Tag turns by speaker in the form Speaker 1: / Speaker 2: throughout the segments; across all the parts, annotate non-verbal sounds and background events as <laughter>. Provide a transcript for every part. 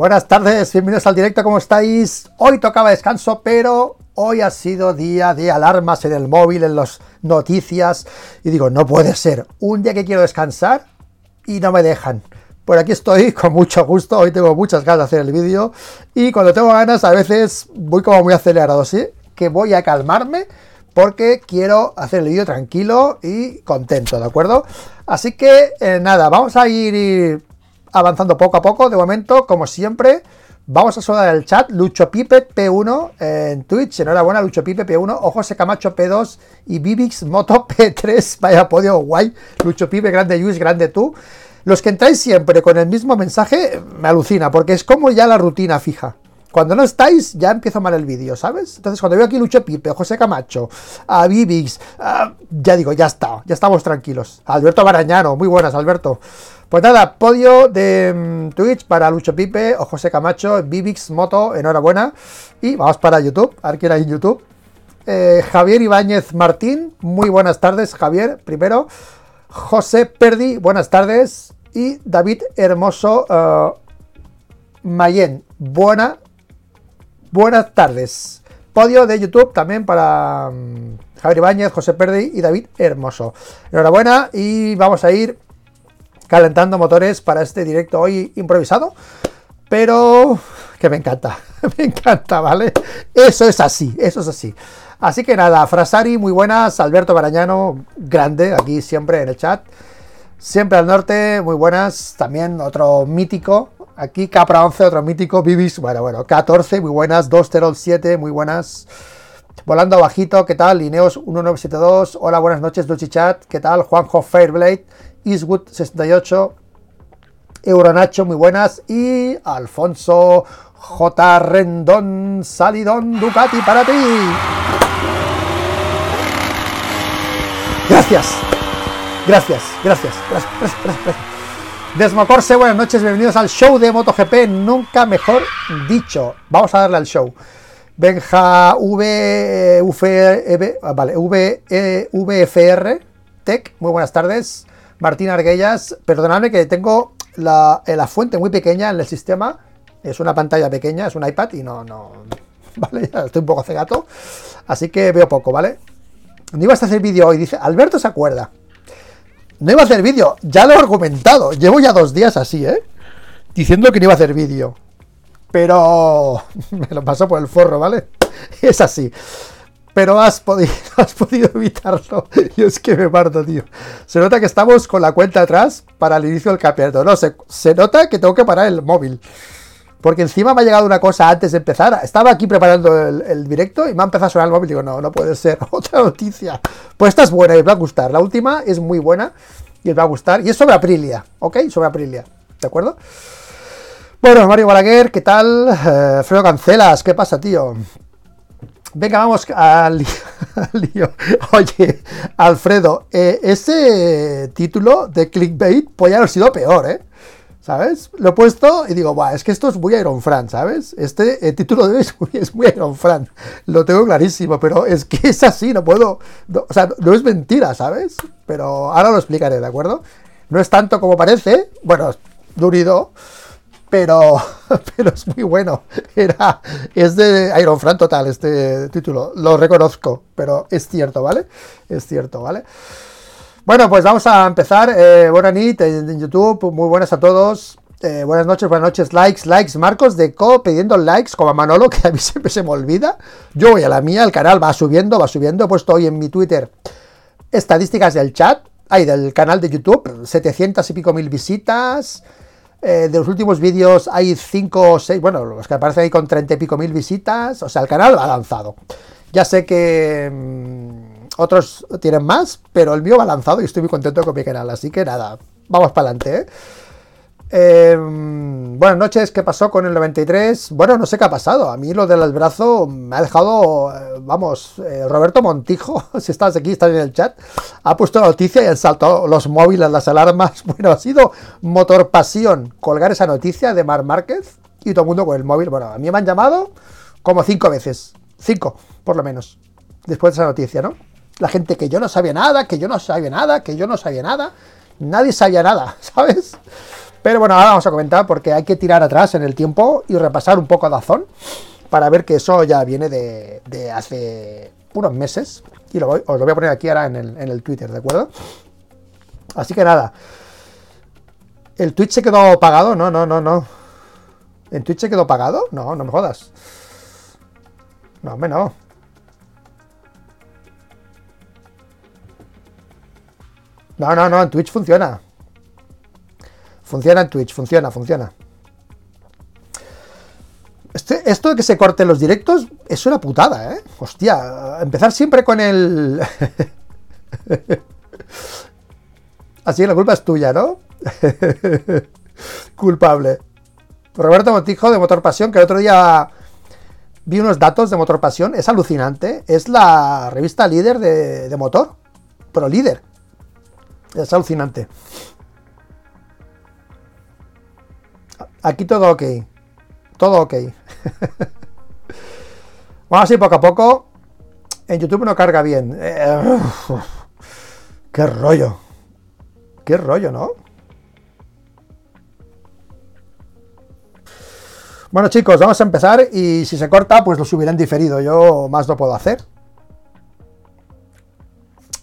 Speaker 1: Buenas tardes, bienvenidos al directo, ¿cómo estáis? Hoy tocaba descanso, pero hoy ha sido día de alarmas en el móvil, en las noticias, y digo, no puede ser, un día que quiero descansar y no me dejan. Por aquí estoy <laughs> con mucho gusto, hoy tengo muchas ganas de hacer el vídeo, y cuando tengo ganas a veces voy como muy acelerado, ¿sí? Que voy a calmarme porque quiero hacer el vídeo tranquilo y contento, ¿de acuerdo? Así que eh, nada, vamos a ir avanzando poco a poco. De momento, como siempre, vamos a saludar el chat. Lucho Pipe P1 en Twitch. Enhorabuena, Lucho Pipe P1. O José Camacho P2 y Vivix Moto <laughs> P3. Vaya podio guay. Lucho Pipe, grande Luis, grande tú. Los que entráis siempre con el mismo mensaje me alucina, porque es como ya la rutina fija. Cuando no estáis, ya empiezo mal el vídeo, ¿sabes? Entonces, cuando veo aquí Lucho Pipe, José Camacho, a Vivix, ya digo, ya está, ya estamos tranquilos. Alberto Barañano, muy buenas, Alberto. Pues nada, podio de mm, Twitch para Lucho Pipe o José Camacho, Vivix Moto, enhorabuena. Y vamos para YouTube, a ver quién hay en YouTube. Eh, Javier Ibáñez Martín, muy buenas tardes, Javier, primero. José Perdi, buenas tardes. Y David Hermoso uh, Mayen, buena, buenas tardes. Podio de YouTube también para um, Javier Ibáñez, José Perdi y David Hermoso. Enhorabuena y vamos a ir calentando motores para este directo hoy improvisado, pero que me encanta, <laughs> me encanta, ¿vale? Eso es así, eso es así. Así que nada, Frasari, muy buenas, Alberto Barañano, grande, aquí siempre en el chat. Siempre al norte, muy buenas, también otro mítico, aquí Capra 11, otro mítico, Vivis, bueno, bueno, 14, muy buenas, 207, muy buenas. Volando bajito, ¿qué tal? Lineos 1972, hola, buenas noches, Chat, ¿qué tal? Juanjo Fairblade, Eastwood 68, Euronacho, muy buenas. Y Alfonso J. Rendón Salidón Ducati para ti. Gracias. Gracias, gracias, gracias, Desmocorse, buenas noches, bienvenidos al show de MotoGP, nunca mejor dicho. Vamos a darle al show. Benja V, v, vale, v, e, VFR Tech, muy buenas tardes. Martín Arguellas, perdonadme que tengo la, la, fuente muy pequeña en el sistema. Es una pantalla pequeña, es un iPad y no, no. <laughs> Vale, estoy un poco cegato. Así que veo poco, ¿vale? No ibas a hacer vídeo hoy, dice. Alberto se acuerda. No iba a hacer vídeo, ya lo he argumentado. Llevo ya dos días así, ¿eh? Diciendo que no iba a hacer vídeo. Pero <laughs> me lo paso por el forro, ¿vale? <laughs> Es así pero has podido, <laughs> has podido evitarlo. <laughs> Y es que me parto, tío. Se nota que estamos con la cuenta atrás para el inicio del campeonato. No, se, se nota que tengo que parar el móvil. Porque encima me ha llegado una cosa antes de empezar. Estaba aquí preparando el, directo y me ha empezado a sonar el móvil. Digo, no, no puede ser. <laughs> Otra noticia. Pues esta es buena y os va a gustar. La última es muy buena y os va a gustar. Y es sobre Aprilia, ¿ok? Sobre Aprilia. ¿De acuerdo? Bueno, Mario Balaguer, ¿qué tal? Eh, Fredo Cancelas, ¿qué pasa, tío? Venga, vamos <laughs> al, lío. Oye, Alfredo, eh, ese título de clickbait podría haber sido peor, ¿eh? ¿Sabes? Lo he puesto y digo, es que esto es muy Iron Fran, ¿sabes? Este título de hoy <laughs> es muy, es muy, Iron Fran. Lo tengo clarísimo, pero es que es así, no puedo. o sea, no es mentira, ¿sabes? Pero ahora lo explicaré, ¿de acuerdo? No es tanto como parece. Bueno, durido pero, <laughs> pero es muy bueno. Era, es de Iron Fran total este título, lo reconozco, pero es cierto, ¿vale? Es cierto, ¿vale? Bueno, pues vamos a empezar. Eh, noches en YouTube, muy buenas a todos. Eh, buenas noches, buenas noches, likes, likes. Marcos de Co pidiendo likes, como a Manolo, <laughs> que a mí siempre se me olvida. Yo voy a la mía, el canal va subiendo, va subiendo. He puesto hoy en mi Twitter estadísticas del chat, hay del canal de YouTube, 700 y pico mil visitas. Eh, de los últimos vídeos hay 5 o 6, bueno, los que aparecen ahí con 30 y pico mil visitas. O sea, el canal ha lanzado. Ya sé que mm, otros tienen más, pero el mío va lanzado y estoy muy contento con mi canal. Así que nada, vamos para adelante. ¿eh? Em, buenas noches, ¿qué pasó con el 93? Bueno, no sé qué ha pasado. A mí lo del brazo me ha dejado, eh, vamos, eh, Roberto Montijo, <laughs> si estás aquí, estás en el chat, ha puesto la noticia y han saltado los móviles, las alarmas. <laughs> Bueno, ha sido motor pasión colgar esa noticia de Mar Márquez y todo el mundo con el móvil. Bueno, a mí me han llamado como cinco veces, cinco por lo menos, después de esa noticia, ¿no? La gente que yo no sabía nada, que yo no sabía nada, que yo no sabía nada, nadie sabía nada, <laughs> ¿sabes? Pero bueno, ahora vamos a comentar porque hay que tirar atrás en el tiempo y repasar un poco a Dazón para ver que eso ya viene de, hace unos meses. Y lo os lo voy a poner aquí ahora en el, en el Twitter, ¿de acuerdo? Así que nada. ¿El Twitch se quedó pagado? No, no, no, no. ¿En Twitch se quedó pagado? No, no me jodas. No, hombre, no. No, no, no, en Twitch funciona. Funciona en Twitch, funciona, funciona. Este, esto de que se corten los directos es una putada, ¿eh? Hostia, empezar siempre con el... <laughs> Así que la culpa es tuya, ¿no? <laughs> Culpable. Roberto Montijo de Motor Pasión, que el otro día vi unos datos de Motor Pasión, es alucinante. Es la revista líder de, motor, pero líder. Es alucinante. Aquí todo ok. Todo ok. <laughs> Vamos así poco a poco. En YouTube no carga bien. Eh, <laughs> qué rollo. Qué rollo, ¿no? Bueno chicos, vamos a empezar y si se corta, pues lo subiré en diferido. Yo más no puedo hacer.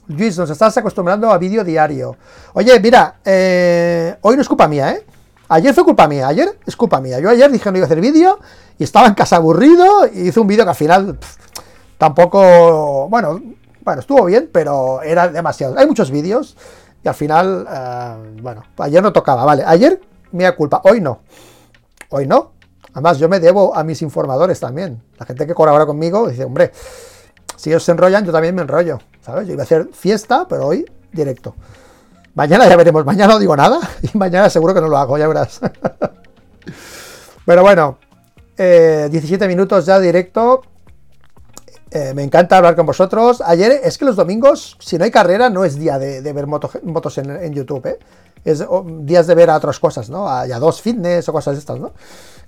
Speaker 1: Luis, nos estás acostumbrando a vídeo diario. Oye, mira, eh, hoy no es culpa mía, ¿eh? Ayer fue culpa mía, ayer es culpa mía. Yo ayer dije que no iba a hacer vídeo y estaba en casa aburrido y hice un vídeo que al final tampoco, bueno, bueno, estuvo bien, pero era demasiado. Hay muchos vídeos y al final, eh, bueno, ayer no tocaba, vale. Ayer, mía culpa, hoy no. Hoy no, Además, yo me debo a mis informadores también. La gente que colabora conmigo dice, hombre, si ellos se enrollan, yo también me enrollo. ¿Sabes? Yo iba a hacer fiesta, pero hoy directo. Mañana ya veremos. Mañana no digo nada <laughs> y mañana seguro que no lo hago, ya verás. <laughs> pero bueno, 17 eh, minutos ya directo. Eh, me encanta hablar con vosotros. Ayer es que los domingos, si no hay carrera, no es día de, ver motos en, YouTube. ¿eh? Es días de ver a otras cosas, ¿no? A, a dos fitness o cosas estas, ¿no?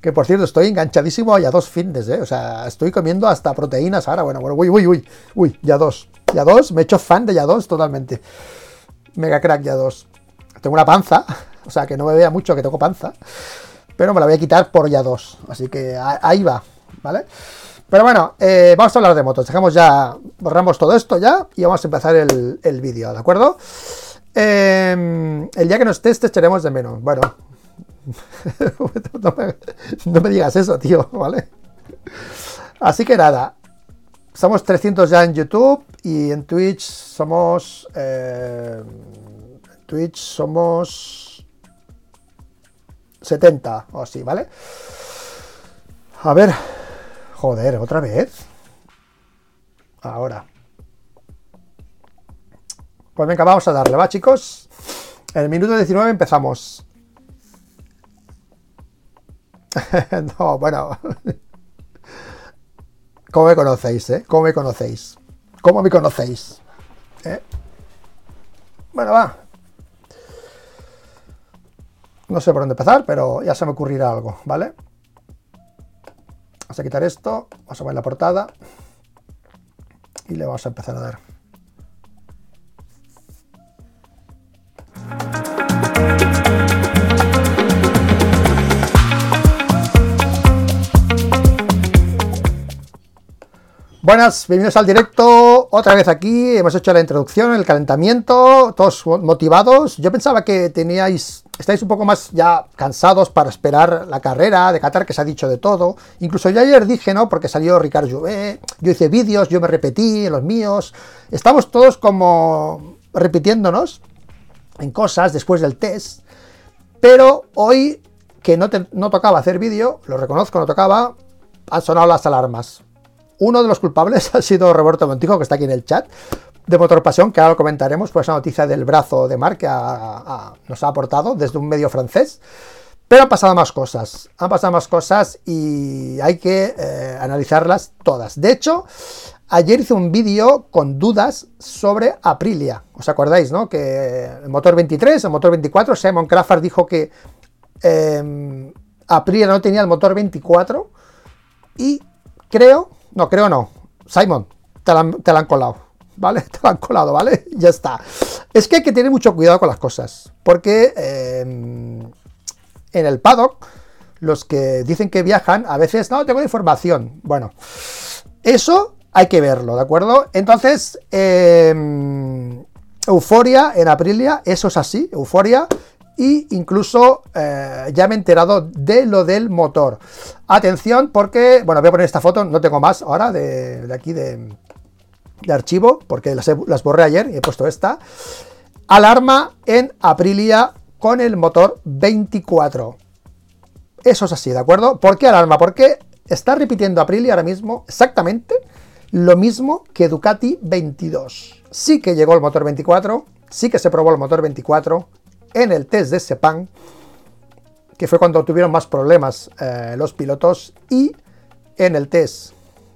Speaker 1: Que por cierto, estoy enganchadísimo a ya dos fitness, ¿eh? O sea, estoy comiendo hasta proteínas ahora. Bueno, bueno, uy, uy, uy, uy, ya dos. Ya dos, me he hecho fan de ya dos totalmente. Mega crack ya dos. Tengo una panza, <laughs> o sea, que no me vea mucho que tengo panza. Pero me la voy a quitar por ya dos. Así que ahí va, ¿vale? Pero bueno, eh, vamos a hablar de motos. Dejamos ya, borramos todo esto ya y vamos a empezar el, el vídeo, ¿de acuerdo? Em, el día que nos testes echaremos de menos. Bueno, <laughs> no, me, digas eso, tío, ¿vale? Así que nada, somos 300 ya en YouTube y en Twitch somos... Eh, en Twitch somos 70 o así, ¿vale? A ver, joder, otra vez. Ahora. Pues venga, vamos a darle, ¿va, chicos? En el minuto 19 empezamos. <laughs> no, bueno. <laughs> ¿Cómo me conocéis, eh? ¿Cómo me conocéis? ¿Cómo me conocéis? ¿Eh? Bueno, va. No sé por dónde empezar, pero ya se me ocurrirá algo, ¿vale? Vamos a quitar esto, vamos a poner la portada y le vamos a empezar a dar. Buenas, bienvenidos al directo, otra vez aquí, hemos hecho la introducción, el calentamiento, todos motivados. Yo pensaba que teníais, estáis un poco más ya cansados para esperar la carrera de Qatar, que se ha dicho de todo. Incluso yo ayer dije, ¿no? Porque salió Ricardo Jouvet, yo hice vídeos, yo me repetí los míos. Estamos todos como repitiéndonos en cosas después del test. Pero hoy, que no, no tocaba hacer vídeo, lo reconozco, no tocaba, han sonado las alarmas uno de los culpables <laughs> ha sido Roberto Montijo, que está aquí en el chat, de Motor Pasión, que ahora lo comentaremos, pues esa noticia del brazo de Mar que nos ha aportado desde un medio francés. Pero han pasado más cosas, han pasado más cosas y hay que eh, analizarlas todas. De hecho, ayer hice un vídeo con dudas sobre Aprilia. ¿Os acordáis, no? Que el motor 23, el motor 24, Simon Crawford dijo que eh, Aprilia no tenía el motor 24 y creo no, creo no. Simon, te la, han colado. ¿Vale? <laughs> Te la han colado, ¿vale? Ya está. Es que hay que tener mucho cuidado con las cosas. Porque em, en el paddock, los que dicen que viajan, a veces no tengo información. Bueno, eso hay que verlo, ¿de acuerdo? Entonces, em, Euforia en Aprilia, eso es así, Euforia. Y incluso eh, ya me he enterado de lo del motor. Atención, porque, bueno, voy a poner esta foto, no tengo más ahora de, aquí de, archivo, porque las, las borré ayer y he puesto esta. Alarma en Aprilia con el motor 24. Eso es así, ¿de acuerdo? ¿Por qué alarma? Porque está repitiendo Aprilia ahora mismo exactamente lo mismo que Ducati 22. Sí que llegó el motor 24, sí que se probó el motor 24 en el test de Sepang, que fue cuando tuvieron más problemas eh, los pilotos, y en el test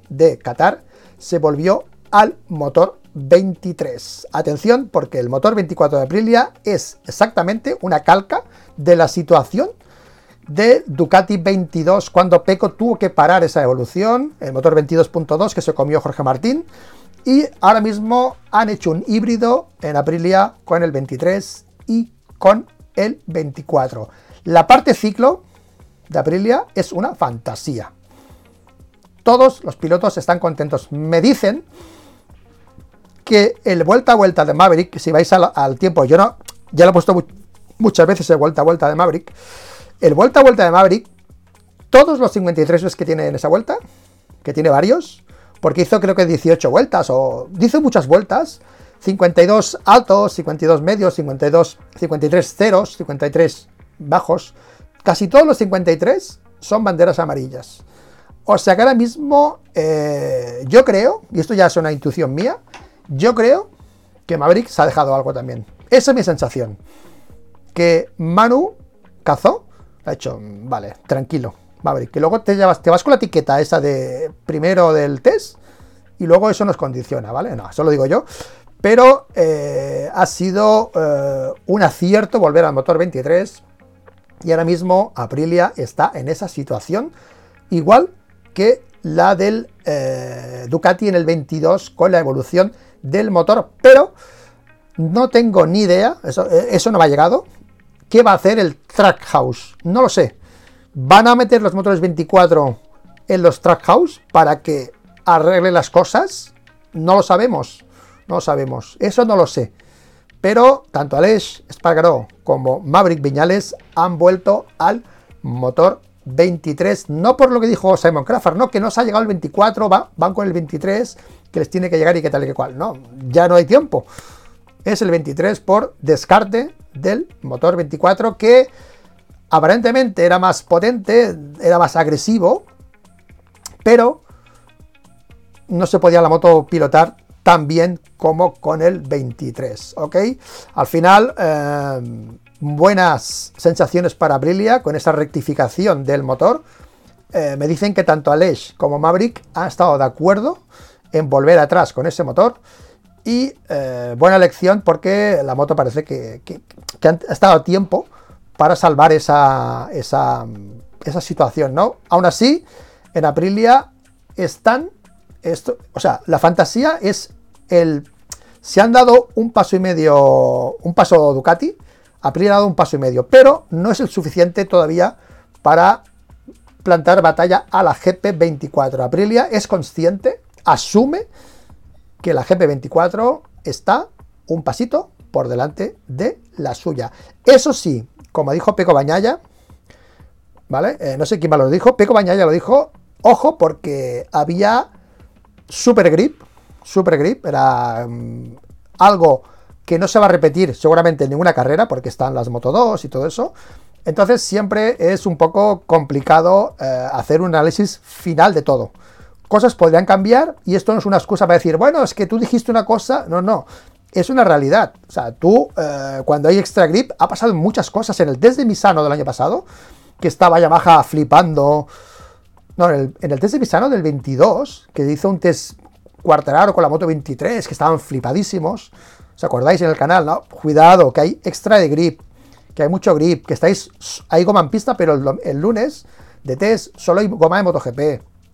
Speaker 1: de Qatar se volvió al motor 23. Atención, porque el motor 24 de Aprilia es exactamente una calca de la situación de Ducati 22 cuando Peco tuvo que parar esa evolución, el motor 22.2 que se comió Jorge Martín, y ahora mismo han hecho un híbrido en Aprilia con el 23 y con el 24. La parte ciclo de Aprilia es una fantasía. Todos los pilotos están contentos. Me dicen que el vuelta a vuelta de Maverick, si vais al, tiempo, yo no, ya lo he puesto muchas veces el vuelta a vuelta de Maverick, el vuelta a vuelta de Maverick, todos los 53 que tiene en esa vuelta, que tiene varios, porque hizo creo que 18 vueltas, o hizo muchas vueltas, 52 altos, 52 medios, 52, 53 ceros, 53 bajos, casi todos los 53 son banderas amarillas. O sea que ahora mismo eh, yo creo, y esto ya es una intuición mía, yo creo que Maverick se ha dejado algo también. Esa es mi sensación. Que Manu cazó ha hecho, vale, tranquilo, Maverick. Que luego te, llevas, te vas con la etiqueta esa de primero del test y luego eso nos condiciona, ¿vale? No, eso lo digo yo. Pero eh, ha sido eh, un acierto volver al motor 23 y ahora mismo Aprilia está en esa situación igual que la del eh, Ducati en el 22 con la evolución del motor, pero no tengo ni idea, eso, no me ha llegado, ¿Qué va a hacer el Trackhouse? No lo sé. ¿Van a meter los motores 24 en los Trackhouse para que arregle las cosas? No lo sabemos. No sabemos. Eso no lo sé. Pero tanto Aleix Espargaró como Maverick Viñales han vuelto al motor 23. No por lo que dijo Simon Crawford, no, que no se ha llegado el 24, van con el 23, que les tiene que llegar y que tal y que cual. No, ya no hay tiempo. Es el 23 por descarte del motor 24 que aparentemente era más potente, era más agresivo, pero no se podía la moto pilotar tan bien como con el 23, ¿ok? Al final, eh, buenas sensaciones para Aprilia con esa rectificación del motor. Eh, me dicen que tanto Aleix como Maverick han estado de acuerdo en volver atrás con ese motor y eh, buena elección porque la moto parece que, ha estado a tiempo para salvar esa, esa, situación, ¿no? Aún así, en Aprilia están, esto, o sea, la fantasía es el, se han dado un paso y medio, un paso Ducati, Aprilia ha dado un paso y medio, pero no es el suficiente todavía para plantar batalla a la GP24. Aprilia es consciente, asume que la GP24 está un pasito por delante de la suya. Eso sí, como dijo Peco Bañaya, ¿vale? Eh, no sé quién más lo dijo, Peco Bañaya lo dijo, ojo, porque había super grip, super grip, era mm, algo que no se va a repetir seguramente en ninguna carrera, porque están las Moto 2 y todo eso. Entonces siempre es un poco complicado eh, hacer un análisis final de todo cosas podrían cambiar y esto no es una excusa para decir, bueno, es que tú dijiste una cosa, no, no, es una realidad. O sea, tú, eh, cuando hay extra grip, ha pasado muchas cosas. En el test de Misano del año pasado, que estaba Yamaha flipando. No, en el, test de Misano del 22, que hizo un test cuarteraro con la moto 23, que estaban flipadísimos. ¿Os acordáis en el canal? No, cuidado, que hay extra de grip, que hay mucho grip, que estáis, hay goma en pista, pero el, lunes de test solo hay goma de MotoGP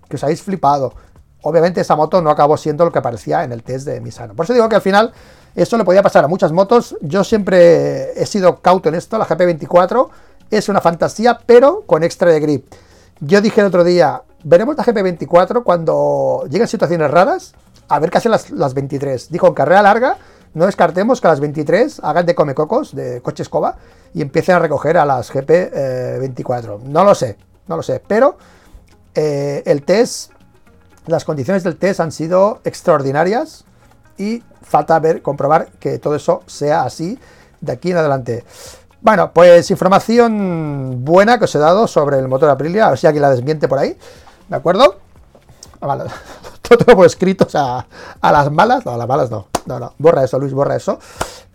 Speaker 1: que os habéis flipado. Obviamente esa moto no acabó siendo lo que parecía en el test de Misano. Por eso digo que al final esto le podía pasar a muchas motos. Yo siempre he sido cauto en esto, la GP24 es una fantasía, pero con extra de grip. Yo dije el otro día, veremos la GP24 cuando lleguen situaciones raras, a ver qué hacen las, 23. Dijo, en carrera larga, no descartemos que a las 23 hagan de comecocos, de coche escoba, y empiecen a recoger a las GP24. no lo sé, no lo sé, pero eh, el test, las condiciones del test han sido extraordinarias y falta ver, comprobar que todo eso sea así de aquí en adelante. Bueno, pues información buena que os he dado sobre el motor Aprilia, a ver si alguien la desmiente por ahí, ¿de acuerdo? <laughs> Todo escrito, o sea, a las malas, no, a las malas no, no, no, borra eso, Luis, borra eso.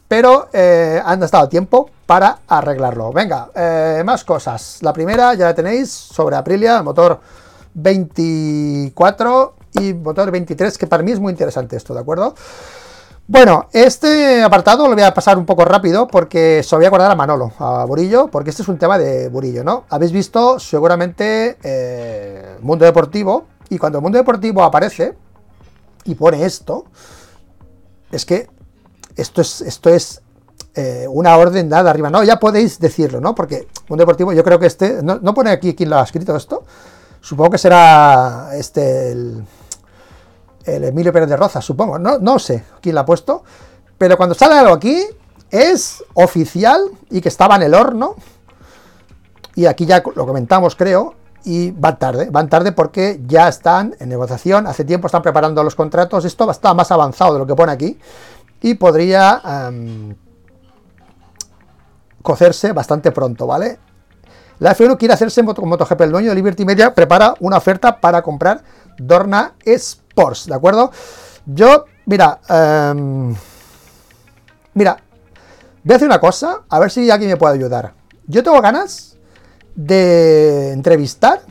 Speaker 1: Pero eh, han estado tiempo para arreglarlo. Venga, eh, más cosas. La primera ya la tenéis sobre Aprilia, motor 24 y motor 23, que para mí es muy interesante esto, ¿de acuerdo? Bueno, este apartado lo voy a pasar un poco rápido porque se lo voy a acordar a Manolo, a Burillo, porque este es un tema de Burillo, ¿no? Habéis visto seguramente eh, Mundo Deportivo, y cuando el Mundo Deportivo aparece y pone esto, es que esto es, esto es eh, una orden dada arriba. No, ya podéis decirlo, ¿no? Porque Mundo Deportivo, yo creo que este, no, no pone aquí quién lo ha escrito esto, supongo que será este, el el Emilio Pérez de Roza, supongo. No, no sé quién la ha puesto. Pero cuando sale algo aquí, es oficial y que estaba en el horno. Y aquí ya lo comentamos, creo. Y van tarde, van tarde porque ya están en negociación. Hace tiempo están preparando los contratos. Esto está más avanzado de lo que pone aquí. Y podría em, cocerse bastante pronto, ¿vale? La F1 quiere hacerse con MotoGP. El dueño de Liberty Media prepara una oferta para comprar Dorna S Porsche, ¿de acuerdo? Yo, mira, em, mira, voy a hacer una cosa, a ver si alguien me puede ayudar. Yo tengo ganas de entrevistar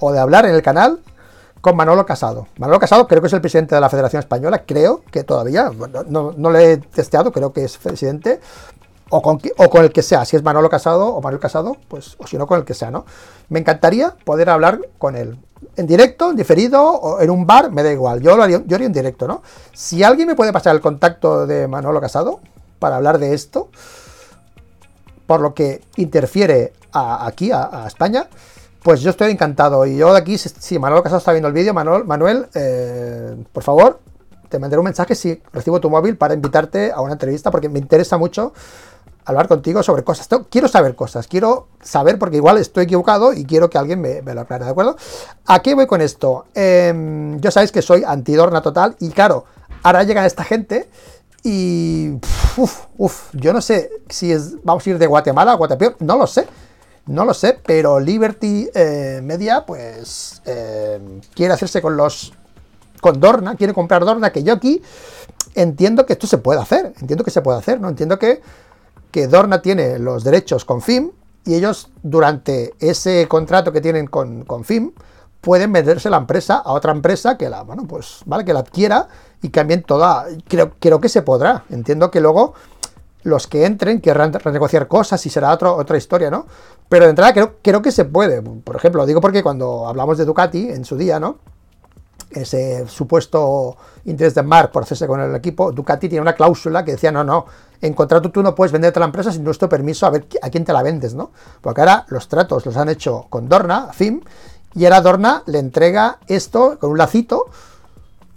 Speaker 1: o de hablar en el canal con Manolo Casado. Manolo Casado creo que es el presidente de la Federación Española, creo que todavía, no, no, lo he testeado, creo que es presidente, o con, o con, el que sea, si es Manolo Casado o Manuel Casado, pues, o si no, con el que sea, ¿no? Me encantaría poder hablar con él en directo, en diferido o en un bar, me da igual. Yo lo haría, yo haría en directo, ¿no? Si alguien me puede pasar el contacto de Manolo Casado para hablar de esto, por lo que interfiere aquí, a, España, pues yo estoy encantado. Y yo de aquí, si Manolo Casado está viendo el vídeo, Manuel, Manuel eh, por favor, te mandaré un mensaje si recibo tu móvil para invitarte a una entrevista, porque me interesa mucho hablar contigo sobre cosas. Quiero saber cosas, quiero saber porque igual estoy equivocado y quiero que alguien me, lo aclare, ¿de acuerdo? ¿A qué voy con esto? Eh, yo sabéis que soy antidorna total y claro, ahora llega esta gente y... Uf, uf, yo no sé si es, vamos a ir de Guatemala a Guatepeor, no lo sé. No lo sé, pero Liberty eh, Media, pues, eh, quiere hacerse con los. con Dorna, quiere comprar Dorna, que yo aquí entiendo que esto se puede hacer. Entiendo que se puede hacer, ¿no? Entiendo que que Dorna tiene los derechos con FIM y ellos durante ese contrato que tienen con, con FIM pueden venderse la empresa a otra empresa que la, bueno, pues, vale, que la adquiera y cambien toda. Creo, creo que se podrá. Entiendo que luego los que entren querrán renegociar cosas y será otra historia, ¿no? Pero de entrada creo, creo que se puede. Por ejemplo, digo porque cuando hablamos de Ducati en su día, ¿no? ese supuesto interés de Mark por hacerse con el equipo, Ducati tiene una cláusula que decía, no, no, en contrato tú no puedes venderte la empresa sin nuestro permiso a ver a quién te la vendes, ¿no? Porque ahora los tratos los han hecho con Dorna, FIM, y ahora Dorna le entrega esto con un lacito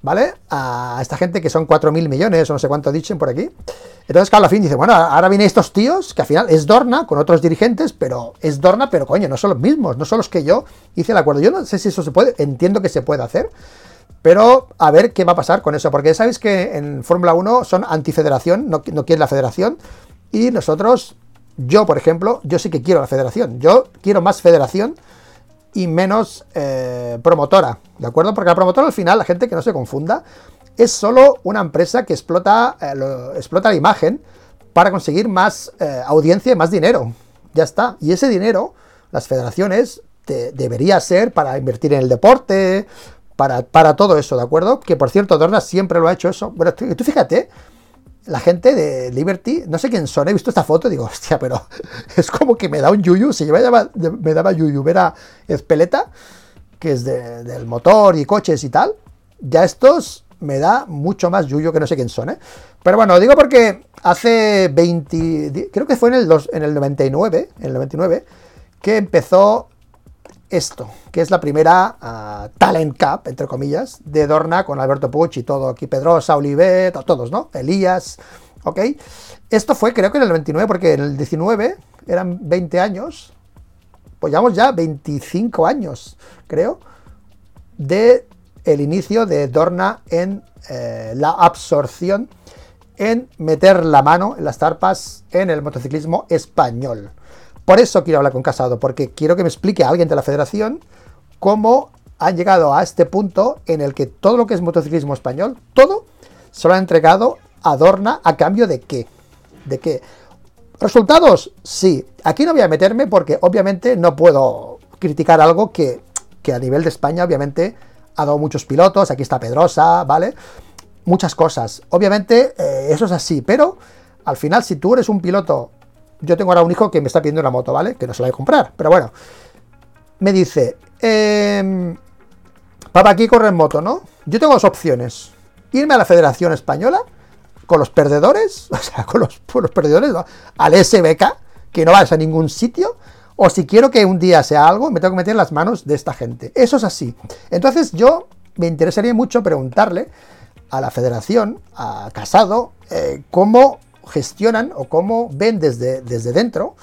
Speaker 1: ¿vale? A esta gente que son 4.000 millones o no sé cuánto dicen por aquí. Entonces, claro, fin dice, bueno, ahora vienen estos tíos, que al final es Dorna con otros dirigentes, pero es Dorna, pero coño, no son los mismos, no son los que yo hice el acuerdo. Yo no sé si eso se puede, entiendo que se puede hacer, pero a ver qué va a pasar con eso, porque sabéis que en Fórmula 1 son antifederación, no, no quieren la federación, y nosotros, yo por ejemplo, yo sí que quiero la federación, yo quiero más federación y menos eh, promotora, ¿de acuerdo? Porque la promotora al final, la gente que no se confunda, es solo una empresa que explota, eh, explota la imagen para conseguir más eh, audiencia y más dinero. Ya está. Y ese dinero, las federaciones, debería ser para invertir en el deporte, para, para, todo eso, ¿de acuerdo? Que por cierto, Dorna siempre lo ha hecho eso. Bueno, tú fíjate, la gente de Liberty, no sé quién son, he visto esta foto y digo, hostia, pero <laughs> es como que me da un yuyu, si me daba yuyu ver a Espeleta, que es del motor y coches y tal, ya estos me da mucho más yuyo que no sé quién son, ¿eh? Pero bueno, digo porque hace 20, creo que fue en el, en el 99, en el 99, que empezó esto, que es la primera ah, Talent Cup, entre comillas, de Dorna con Alberto Puch y todo, aquí Pedrosa, Olivet, todos, ¿no? Elías, ¿ok? Esto fue creo que en el 99, porque en el 19 eran 20 años, pues llevamos ya 25 años, creo, de el inicio de Dorna en eh, la absorción, en meter la mano en las tarpas en el motociclismo español. Por eso quiero hablar con Casado, porque quiero que me explique a alguien de la federación cómo han llegado a este punto en el que todo lo que es motociclismo español, todo, se lo han entregado a Dorna a cambio de qué. ¿De qué? ¿Resultados? Sí. Aquí no voy a meterme porque obviamente no puedo criticar algo que, a nivel de España obviamente ha dado muchos pilotos. Aquí está Pedrosa, ¿vale? Muchas cosas. Obviamente eh, eso es así, pero al final si tú eres un piloto yo tengo ahora un hijo que me está pidiendo una moto, ¿vale? Que no se la voy a comprar, pero bueno. Me dice, eh, papá, aquí corre en moto, ¿no? Yo tengo dos opciones. Irme a la Federación Española con los perdedores, <laughs> o sea, con los, perdedores, ¿no? al SBK, que no vas a ningún sitio, o si quiero que un día sea algo, me tengo que meter en las manos de esta gente. Eso es así. Entonces yo me interesaría mucho preguntarle a la federación, a Casado, eh, cómo gestionan o cómo ven desde, desde dentro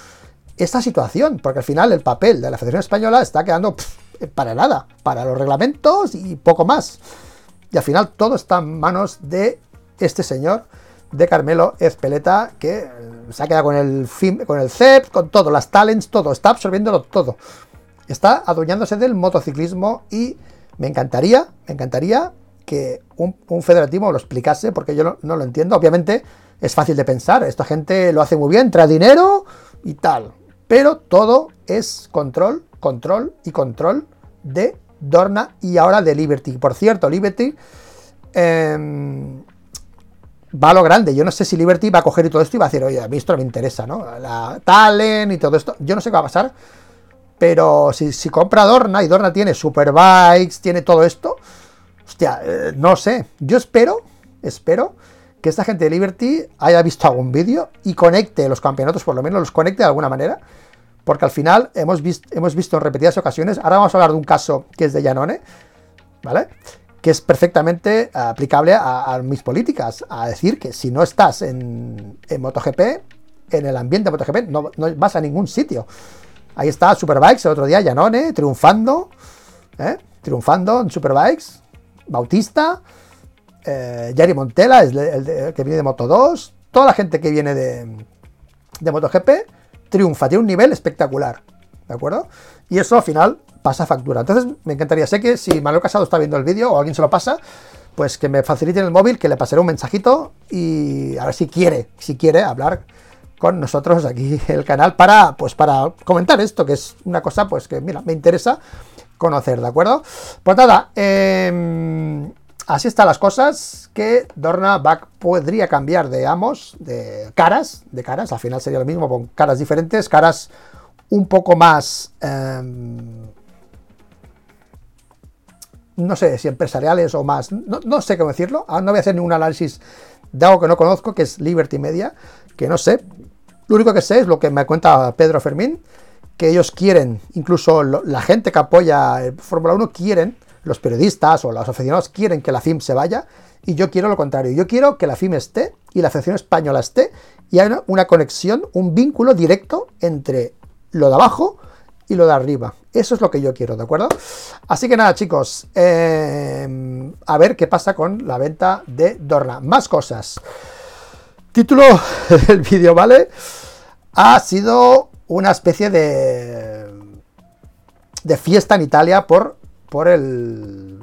Speaker 1: esta situación, porque al final el papel de la Federación Española está quedando para nada, para los reglamentos y poco más. Y al final todo está en manos de este señor, de Carmelo Ezpeleta, que eh, se ha quedado con el, con el CEP, con todo, las talents, todo, está absorbiéndolo todo. Está adueñándose del motociclismo y me encantaría, me encantaría que un, federativo lo explicase, porque yo no lo entiendo. Obviamente, es fácil de pensar, esta gente lo hace muy bien, trae dinero y tal. Pero todo es control, control y control de Dorna y ahora de Liberty. Por cierto, Liberty em, va a lo grande. Yo no sé si Liberty va a coger y todo esto y va a decir, oye, a mí esto no me interesa, ¿no? La Talent y todo esto. Yo no sé qué va a pasar. Pero si, compra Dorna y Dorna tiene Superbikes, tiene todo esto, hostia, eh, no sé. Yo espero, espero que esta gente de Liberty haya visto algún vídeo y conecte los campeonatos, por lo menos los conecte de alguna manera, porque al final hemos, visto, hemos visto en repetidas ocasiones, ahora vamos a hablar de un caso que es de Janone, ¿vale? Que es perfectamente aplicable a, mis políticas, a decir que si no estás en, MotoGP, en el ambiente de MotoGP, no, no, vas a ningún sitio. Ahí está Superbikes el otro día, Janone, triunfando, ¿eh? triunfando en Superbikes, Bautista, eh, Yari Montela, es el, que viene de Moto 2, toda la gente que viene de, de MotoGP triunfa, tiene un nivel espectacular, ¿de acuerdo? Y eso al final pasa factura. Entonces me encantaría, sé que si Manuel Casado está viendo el vídeo o alguien se lo pasa, pues que me faciliten el móvil, que le pasaré un mensajito y a ver si quiere, si quiere hablar con nosotros aquí el canal para, pues para comentar esto, que es una cosa pues que, mira, me interesa conocer, ¿de acuerdo? Pues nada, eh, así están las cosas, que Dorna podría cambiar de amos, de caras, de caras, al final sería lo mismo con caras diferentes, caras un poco más, em, no sé si empresariales o más, no, sé cómo decirlo, no voy a hacer ningún análisis de algo que no conozco, que es Liberty Media, que no sé, lo único que sé es lo que me cuenta Pedro Fermín, que ellos quieren, incluso la gente que apoya Fórmula 1 quieren los periodistas o los aficionados quieren que la FIM se vaya y yo quiero lo contrario. Yo quiero que la FIM esté y la Federación Española esté y haya una conexión, un vínculo directo entre lo de abajo y lo de arriba. Eso es lo que yo quiero, ¿de acuerdo? Así que nada, chicos, em, a ver qué pasa con la venta de Dorna. Más cosas. Título <laughs> del vídeo, ¿vale? Ha sido una especie de, de fiesta en Italia por por el,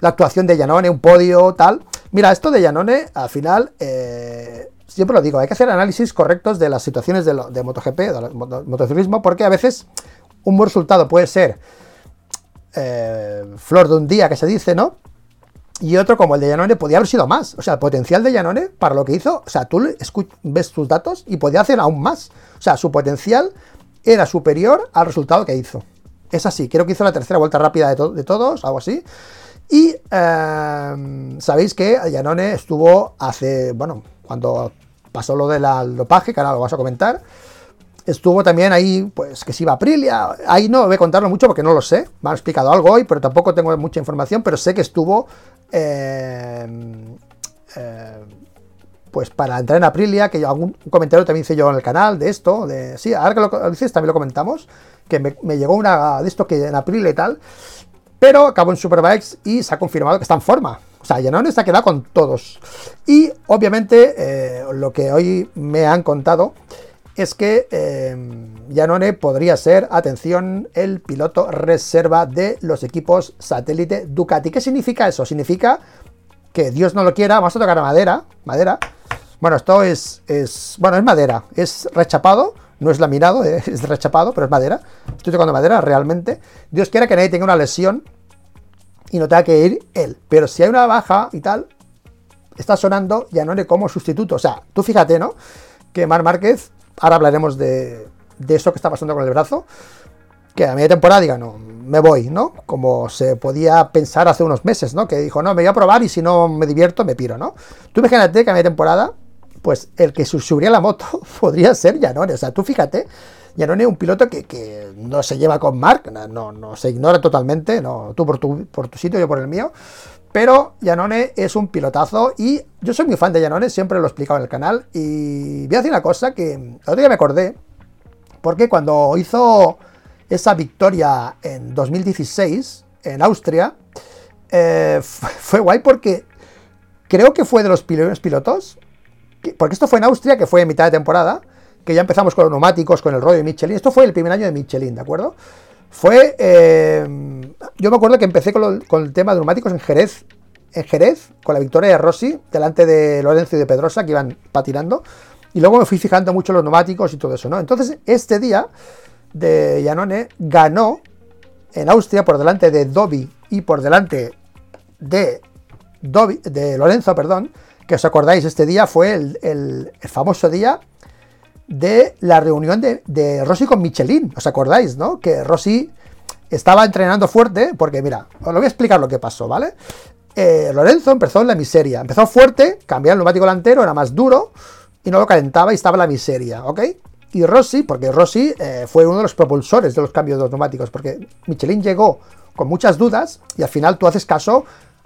Speaker 1: la actuación de Janone, un podio, tal. Mira, esto de Janone, al final, eh, siempre lo digo, hay que hacer análisis correctos de las situaciones de, MotoGP, de motociclismo, porque a veces un buen resultado puede ser eh, flor de un día, que se dice, ¿no? Y otro como el de Janone podía haber sido más. O sea, el potencial de Janone para lo que hizo, o sea, tú ves tus datos y podía hacer aún más. O sea, su potencial era superior al resultado que hizo. Es así, creo que hizo la tercera vuelta rápida de, todos, algo así. Y em, sabéis que Yanone estuvo hace, bueno, cuando pasó lo del dopaje, que ahora lo vas a comentar, estuvo también ahí, pues que si iba a Aprilia, ahí no voy a contarlo mucho porque no lo sé, me han explicado algo hoy, pero tampoco tengo mucha información, pero sé que estuvo, em, em, pues para entrar en Aprilia, que yo algún comentario también hice yo en el canal de esto, de, sí, ahora que lo dices también lo comentamos, que me, llegó una de esto que en Aprilia y tal, pero acabó en Superbikes y se ha confirmado que está en forma. O sea, Janone se ha quedado con todos. Y obviamente eh, lo que hoy me han contado es que eh, Janone podría ser, atención, el piloto reserva de los equipos satélite Ducati. ¿Qué significa eso? Significa que Dios no lo quiera, vamos a tocar madera, madera. Bueno, esto es, es, bueno, es madera, es rechapado, no es laminado, <laughs> es rechapado, pero es madera. Estoy tocando madera realmente. Dios quiera que nadie tenga una lesión y no tenga que ir él. Pero si hay una baja y tal, está sonando Yanone como sustituto. O sea, tú fíjate, ¿no? Que Mar Márquez, ahora hablaremos de, de eso que está pasando con el brazo, que a media temporada diga, no, me voy, ¿no? Como se podía pensar hace unos meses, ¿no? Que dijo, no, me voy a probar y si no me divierto, me piro, ¿no? Tú imagínate que a media temporada, pues el que subiría la moto <laughs> podría ser Yanone. O sea, tú fíjate Janone es un piloto que, no se lleva con Mark, no, no se ignora totalmente, no, tú por tu, por sitio, yo por el mío. Pero Janone es un pilotazo y yo soy muy fan de Janone, siempre lo he explicado en el canal. Y voy a decir una cosa que el otro día me acordé, porque cuando hizo esa victoria en 2016 en Austria, eh, <laughs> fue guay porque creo que fue de los primeros pilotos, porque esto fue en Austria, que fue en mitad de temporada, que ya empezamos con los neumáticos, con el rollo de Michelin. Esto fue el primer año de Michelin, ¿de acuerdo? Fue. Eh, yo me acuerdo que empecé con, el tema de neumáticos en Jerez. En Jerez, con la victoria de Rossi, delante de Lorenzo y de Pedrosa, que iban patinando. Y luego me fui fijando mucho los neumáticos y todo eso, ¿no? Entonces, este día de Janone ganó en Austria por delante de Dobby y por delante de, Dobby, de Lorenzo, perdón, que os acordáis, este día fue el famoso día de la reunión de, Rossi con Michelin. ¿Os acordáis, no? Que Rossi estaba entrenando fuerte, porque mira, os lo voy a explicar lo que pasó, ¿vale? Eh, Lorenzo empezó en la miseria. Empezó fuerte, cambió el neumático delantero, era más duro y no lo calentaba y estaba la miseria, ¿ok? Y Rossi, porque Rossi eh, fue uno de los propulsores de los cambios de los neumáticos, porque Michelin llegó con muchas dudas y al final tú haces caso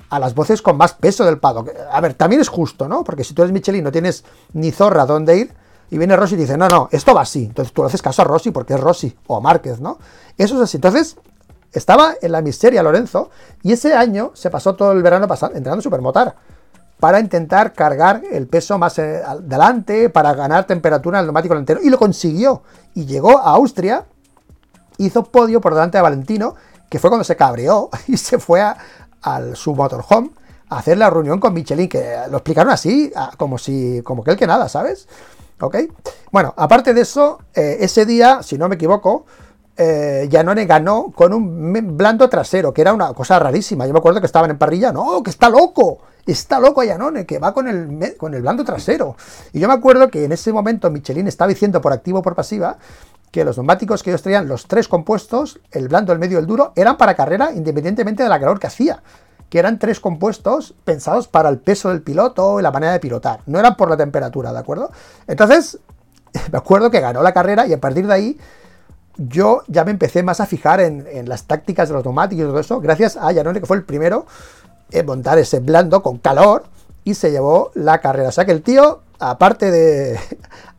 Speaker 1: a las voces con más peso del paddock. A ver, también es justo, ¿no? Porque si tú eres Michelin no tienes ni zorra dónde ir, y viene Rossi y dice, no, no, esto va así. Entonces tú le haces caso a Rossi porque es Rossi o a Márquez, ¿no? Eso es así. Entonces estaba en la miseria Lorenzo y ese año se pasó todo el verano entrenando supermotar para intentar cargar el peso más eh, adelante, para ganar temperatura en el neumático entero. Y lo consiguió. Y llegó a Austria, hizo podio por delante de Valentino, que fue cuando se cabreó <laughs> y se fue al su motorhome a hacer la reunión con Michelin, que lo explicaron así, como si, como que él que nada, ¿sabes? ¿Ok? Bueno, aparte de eso, eh, ese día, si no me equivoco, eh, Janone ganó con un blando trasero, que era una cosa rarísima. Yo me acuerdo que estaban en parrilla, no, que está loco, está loco Janone, que va con el, con el blando trasero. Y yo me acuerdo que en ese momento Michelin estaba diciendo por activo o por pasiva que los neumáticos que ellos traían, los tres compuestos, el blando, el medio y el duro, eran para carrera independientemente de la calor que hacía que eran tres compuestos pensados para el peso del piloto y la manera de pilotar, no eran por la temperatura, ¿de acuerdo? Entonces, <laughs> me acuerdo que ganó la carrera y a partir de ahí yo ya me empecé más a fijar en, las tácticas de los neumáticos y todo eso, gracias a Janone, que fue el primero en montar ese blando con calor y se llevó la carrera. O sea que el tío, aparte de.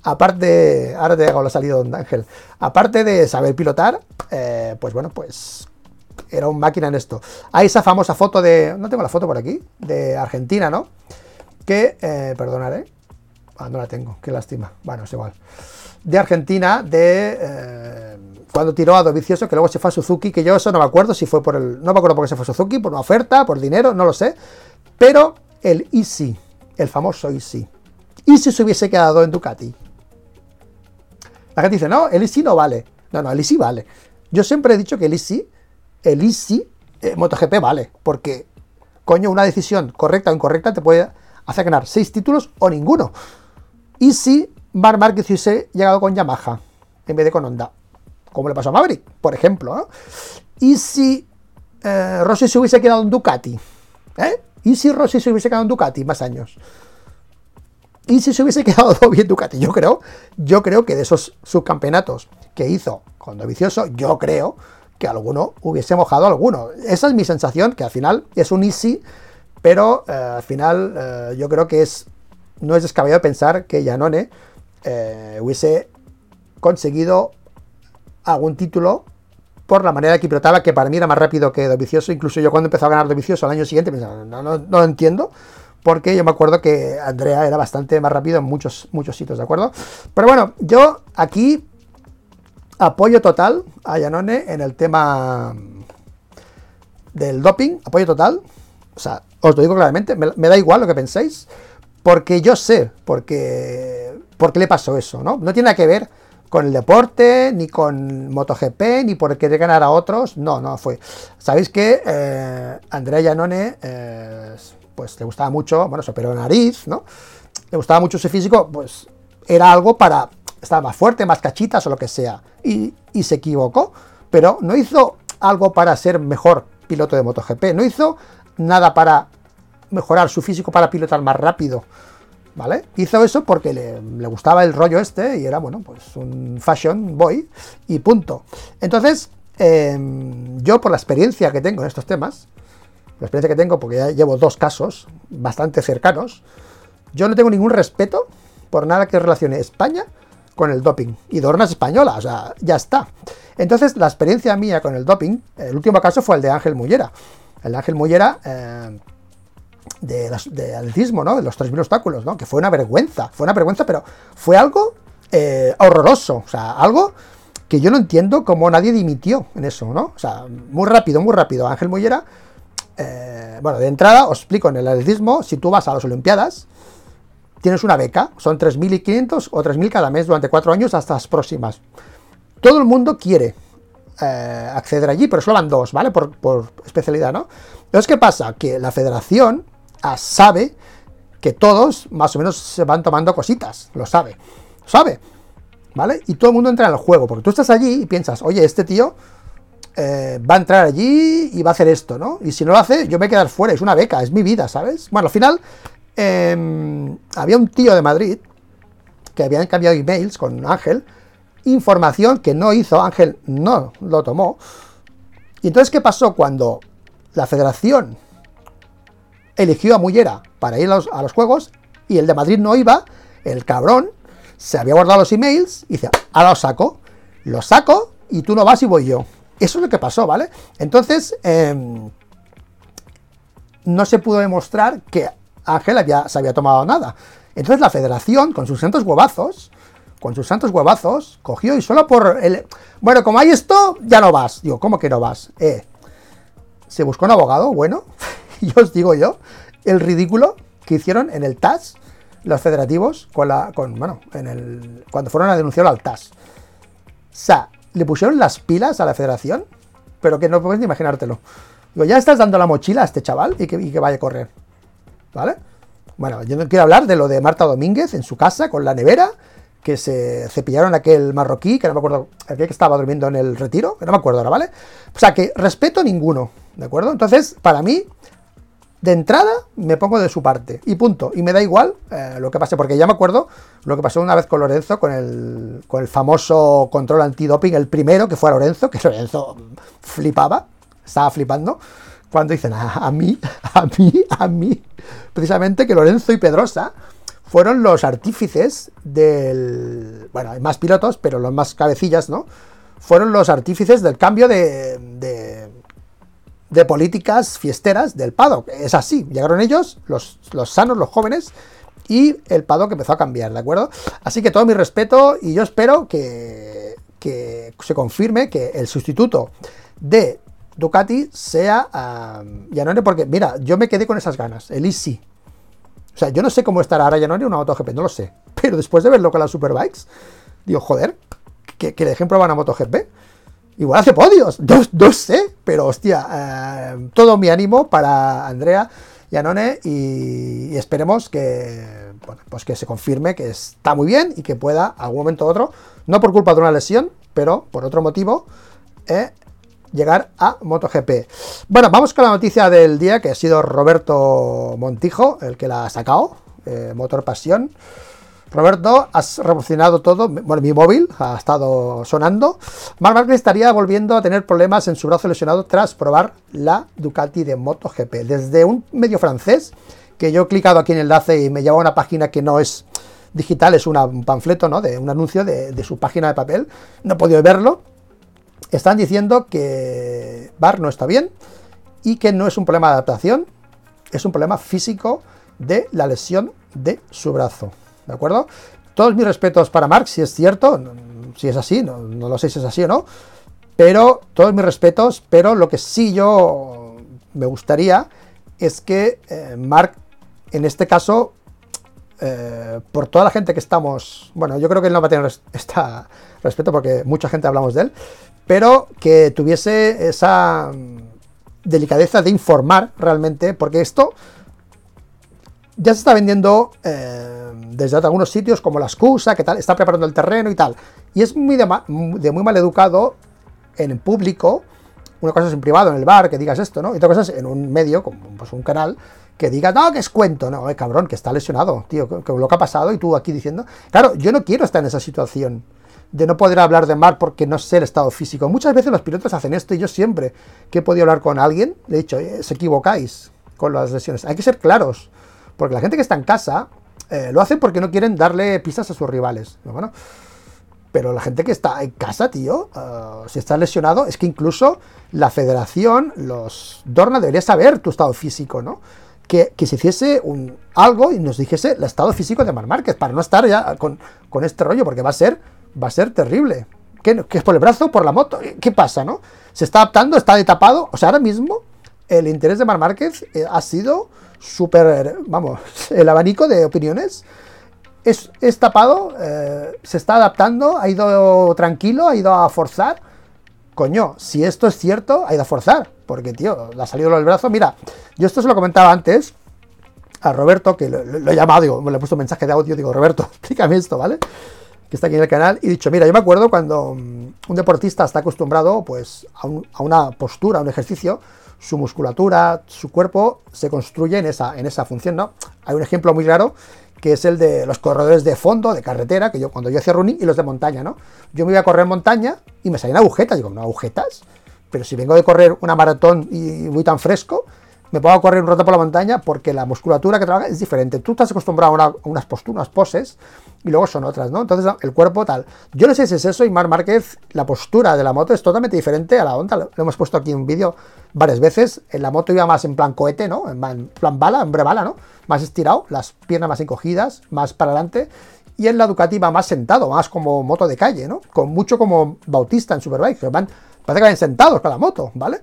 Speaker 1: Aparte. Ahora te hago la salida, don Ángel. Aparte de saber pilotar, eh, pues bueno, pues era un máquina en esto. Hay esa famosa foto de, no tengo la foto por aquí, de Argentina, ¿no? Que, eh, perdonaré, ah, no la tengo, qué lástima, bueno, es igual. De Argentina, de eh, cuando tiró a Dovicioso, que luego se fue a Suzuki, que yo eso no me acuerdo si fue por el, no me acuerdo por qué se fue a Suzuki, por una oferta, por dinero, no lo sé, pero el Easy, el famoso Easy. ¿Y si se hubiese quedado en Ducati? La gente dice, no, el Easy no vale. No, no, el Easy vale. Yo siempre he dicho que el Easy el Easy eh, MotoGP vale, porque, coño, una decisión correcta o incorrecta te puede hacer ganar seis títulos o ninguno. Y si Mark Marquez hubiese llegado con Yamaha en vez de con Honda, como le pasó a Maverick, por ejemplo. Y si eh, Rossi se hubiese quedado en Ducati, ¿Eh? ¿Y si Rossi se hubiese quedado en Ducati más años? ¿Y si se hubiese quedado <laughs> bien Ducati? Yo creo, yo creo que de esos subcampeonatos que hizo con Dovicioso, yo creo que alguno hubiese mojado alguno. Esa es mi sensación, que al final es un easy, pero eh, al final eh, yo creo que es no es descabellado pensar que Janone eh, hubiese conseguido algún título por la manera que pilotaba, que para mí era más rápido que Dovicioso. Incluso yo cuando empezó a ganar Dovicioso al año siguiente pensaba, no, no, no lo entiendo, porque yo me acuerdo que Andrea era bastante más rápido en muchos, muchos sitios, ¿de acuerdo? Pero bueno, yo aquí apoyo total a Janone en el tema del doping, apoyo total. O sea, os lo digo claramente, me, da igual lo que penséis, porque yo sé porque, por qué le pasó eso, ¿no? No tiene nada que ver con el deporte, ni con MotoGP, ni por querer ganar a otros. No, no fue. Sabéis que eh, Andrea Giannone, eh, pues le gustaba mucho, bueno, se operó la nariz, ¿no? Le gustaba mucho su físico, pues era algo para estar más fuerte, más cachitas o lo que sea. Y, y se equivocó, pero no hizo algo para ser mejor piloto de MotoGP, no hizo nada para mejorar su físico para pilotar más rápido. ¿Vale? Hizo eso porque le, le, gustaba el rollo este y era, bueno, pues un fashion boy y punto. Entonces, eh, yo por la experiencia que tengo en estos temas, la experiencia que tengo, porque ya llevo dos casos bastante cercanos, yo no tengo ningún respeto por nada que relacione España con el doping. Y Dornas española, o sea, ya está. Entonces, la experiencia mía con el doping, el último caso fue el de Ángel Mullera. El Ángel Mullera... Eh, de, de, ¿no? De los 3.000 obstáculos, ¿no? Que fue una vergüenza, fue una vergüenza, pero fue algo eh, horroroso, o sea, algo que yo no entiendo cómo nadie dimitió en eso, ¿no? O sea, muy rápido, muy rápido. Ángel Mollera, eh, bueno, de entrada os explico, en el atletismo, si tú vas a las Olimpiadas, tienes una beca, son 3.500 o 3.000 cada mes durante cuatro años hasta las próximas. Todo el mundo quiere eh, acceder allí, pero solo van dos, ¿vale? Por, especialidad, ¿no? Entonces, ¿qué pasa? Que la federación sabe que todos más o menos se van tomando cositas, lo sabe, lo sabe, ¿vale? Y todo el mundo entra en el juego, porque tú estás allí y piensas, oye, este tío eh, va a entrar allí y va a hacer esto, ¿no? Y si no lo hace, yo me voy a quedar fuera, es una beca, es mi vida, ¿sabes? Bueno, al final, eh, había un tío de Madrid que habían cambiado emails con Ángel, información que no hizo, Ángel no lo tomó. Y entonces, ¿qué pasó cuando la federación eligió a Mullera para ir a los, a los, juegos y el de Madrid no iba, el cabrón se había guardado los emails y dice, ahora los saco, los saco y tú no vas y voy yo. Eso es lo que pasó, ¿vale? Entonces, eh, no se pudo demostrar que Ángel había, se había tomado nada. Entonces la federación, con sus santos huevazos, con sus santos huevazos, cogió y solo por el... Bueno, como hay esto, ya no vas. Digo, ¿cómo que no vas? Eh, se buscó un abogado, bueno, <laughs> y os digo yo, el ridículo que hicieron en el TAS los federativos con la con bueno, en el cuando fueron a denunciar al TAS. O sea, le pusieron las pilas a la federación, pero que no puedes ni imaginártelo. Digo, ya estás dando la mochila a este chaval y que, vaya a correr. ¿Vale? Bueno, yo no quiero hablar de lo de Marta Domínguez en su casa con la nevera, que se cepillaron aquel marroquí, que no me acuerdo, aquel que estaba durmiendo en el retiro, que no me acuerdo ahora, ¿vale? O sea, que respeto ninguno, ¿de acuerdo? Entonces, para mí, de entrada me pongo de su parte y punto. Y me da igual eh, lo que pase, porque ya me acuerdo lo que pasó una vez con Lorenzo, con el, con el famoso control antidoping, el primero que fue a Lorenzo, que Lorenzo flipaba, estaba flipando, cuando dicen a, mí, a mí, a mí, precisamente que Lorenzo y Pedrosa fueron los artífices del... Bueno, hay más pilotos, pero los más cabecillas, ¿no? Fueron los artífices del cambio de de políticas fiesteras del paddock. Es así, llegaron ellos, los, los sanos, los jóvenes, y el paddock empezó a cambiar, ¿de acuerdo? Así que todo mi respeto y yo espero que, que se confirme que el sustituto de Ducati sea uh, Janone, porque mira, yo me quedé con esas ganas, el Easy. O sea, yo no sé cómo estará ahora Janone en una MotoGP, no lo sé. <laughs> Pero después de verlo con las Superbikes, digo, joder, que, que le ejemplo van a MotoGP. Igual hace podios, no, sé, pero hostia, eh, todo mi ánimo para Andrea Yanone y, y esperemos que, bueno, pues que se confirme que está muy bien y que pueda, algún momento u otro, no por culpa de una lesión, pero por otro motivo, eh, llegar a MotoGP. Bueno, vamos con la noticia del día que ha sido Roberto Montijo, el que la ha sacado, eh, Motor Pasión. Roberto, has revolucionado todo. Bueno, mi móvil ha estado sonando. Marc Márquez estaría volviendo a tener problemas en su brazo lesionado tras probar la Ducati de MotoGP. Desde un medio francés, que yo he clicado aquí en el enlace y me lleva a una página que no es digital, es un panfleto, ¿no? De un anuncio de, de su página de papel. No he podido verlo. Están diciendo que Bar no está bien y que no es un problema de adaptación, es un problema físico de la lesión de su brazo. ¿De acuerdo? Todos mis respetos para Mark, si es cierto, si es así, no, lo sé si es así o no, pero todos mis respetos, pero lo que sí yo me gustaría es que eh, Mark, en este caso, eh, por toda la gente que estamos, bueno, yo creo que él no va a tener <laughs> esta respeto porque mucha gente hablamos de él, pero que tuviese esa delicadeza de informar realmente, porque esto ya se está vendiendo eh, desde algunos sitios como la excusa, que tal, está preparando el terreno y tal. Y es muy de, muy mal educado en público, una cosa es en privado, en el bar, que digas esto, ¿no? Y otra cosa es en un medio, como pues, un canal, que diga, no, que es cuento, no, eh, cabrón, que está lesionado, tío, que, lo que ha pasado y tú aquí diciendo, claro, yo no quiero estar en esa situación de no poder hablar de mar porque no sé el estado físico. Muchas veces los pilotos hacen esto y yo siempre que he podido hablar con alguien, le he dicho, eh, se equivocáis con las lesiones, hay que ser claros. Porque la gente que está en casa eh, lo hace porque no quieren darle pistas a sus rivales. Bueno, pero la gente que está en casa, tío, eh, si está lesionado, es que incluso la federación, los Dorna, debería saber tu estado físico, ¿no? Que, se hiciese un, algo y nos dijese el estado físico de Mar Márquez, para no estar ya con, este rollo, porque va a ser, va a ser terrible. ¿Qué, es por el brazo por la moto? ¿Qué pasa, no? ¿Se está adaptando? ¿Está de tapado? O sea, ahora mismo el interés de Mar Márquez eh, ha sido súper, vamos, el abanico de opiniones es, tapado, eh, se está adaptando, ha ido tranquilo, ha ido a forzar. Coño, si esto es cierto, ha ido a forzar, porque, tío, le ha salido del brazo. Mira, yo esto se lo comentaba antes a Roberto, que lo, he llamado, digo, le he puesto un mensaje de audio, digo, Roberto, <laughs> explícame esto, ¿vale? Que está aquí en el canal, y dicho, mira, yo me acuerdo cuando mm, un deportista está acostumbrado, pues, a una postura, a un ejercicio, su musculatura, su cuerpo se construye en esa, en esa función, ¿no? Hay un ejemplo muy claro que es el de los corredores de fondo, de carretera, que yo cuando yo hacía running, y los de montaña, ¿no? Yo me iba a correr montaña y me salían agujetas, digo, no agujetas, pero si vengo de correr una maratón y voy tan fresco, me puedo correr un rato por la montaña porque la musculatura que trabaja es diferente. Tú estás acostumbrado a, unas posturas, unas poses, y luego son otras, ¿no? Entonces el cuerpo tal. Yo no sé si es eso y Mar Márquez, la postura de la moto es totalmente diferente a la onda. Lo hemos puesto aquí en un vídeo varias veces. En la moto iba más en plan cohete, ¿no? En plan bala, en bala, ¿no? Más estirado, las piernas más encogidas, más para adelante. Y en la Ducati va más sentado, más como moto de calle, ¿no? Con mucho como Bautista en Superbike, que van, parece que van sentados con la moto, ¿vale?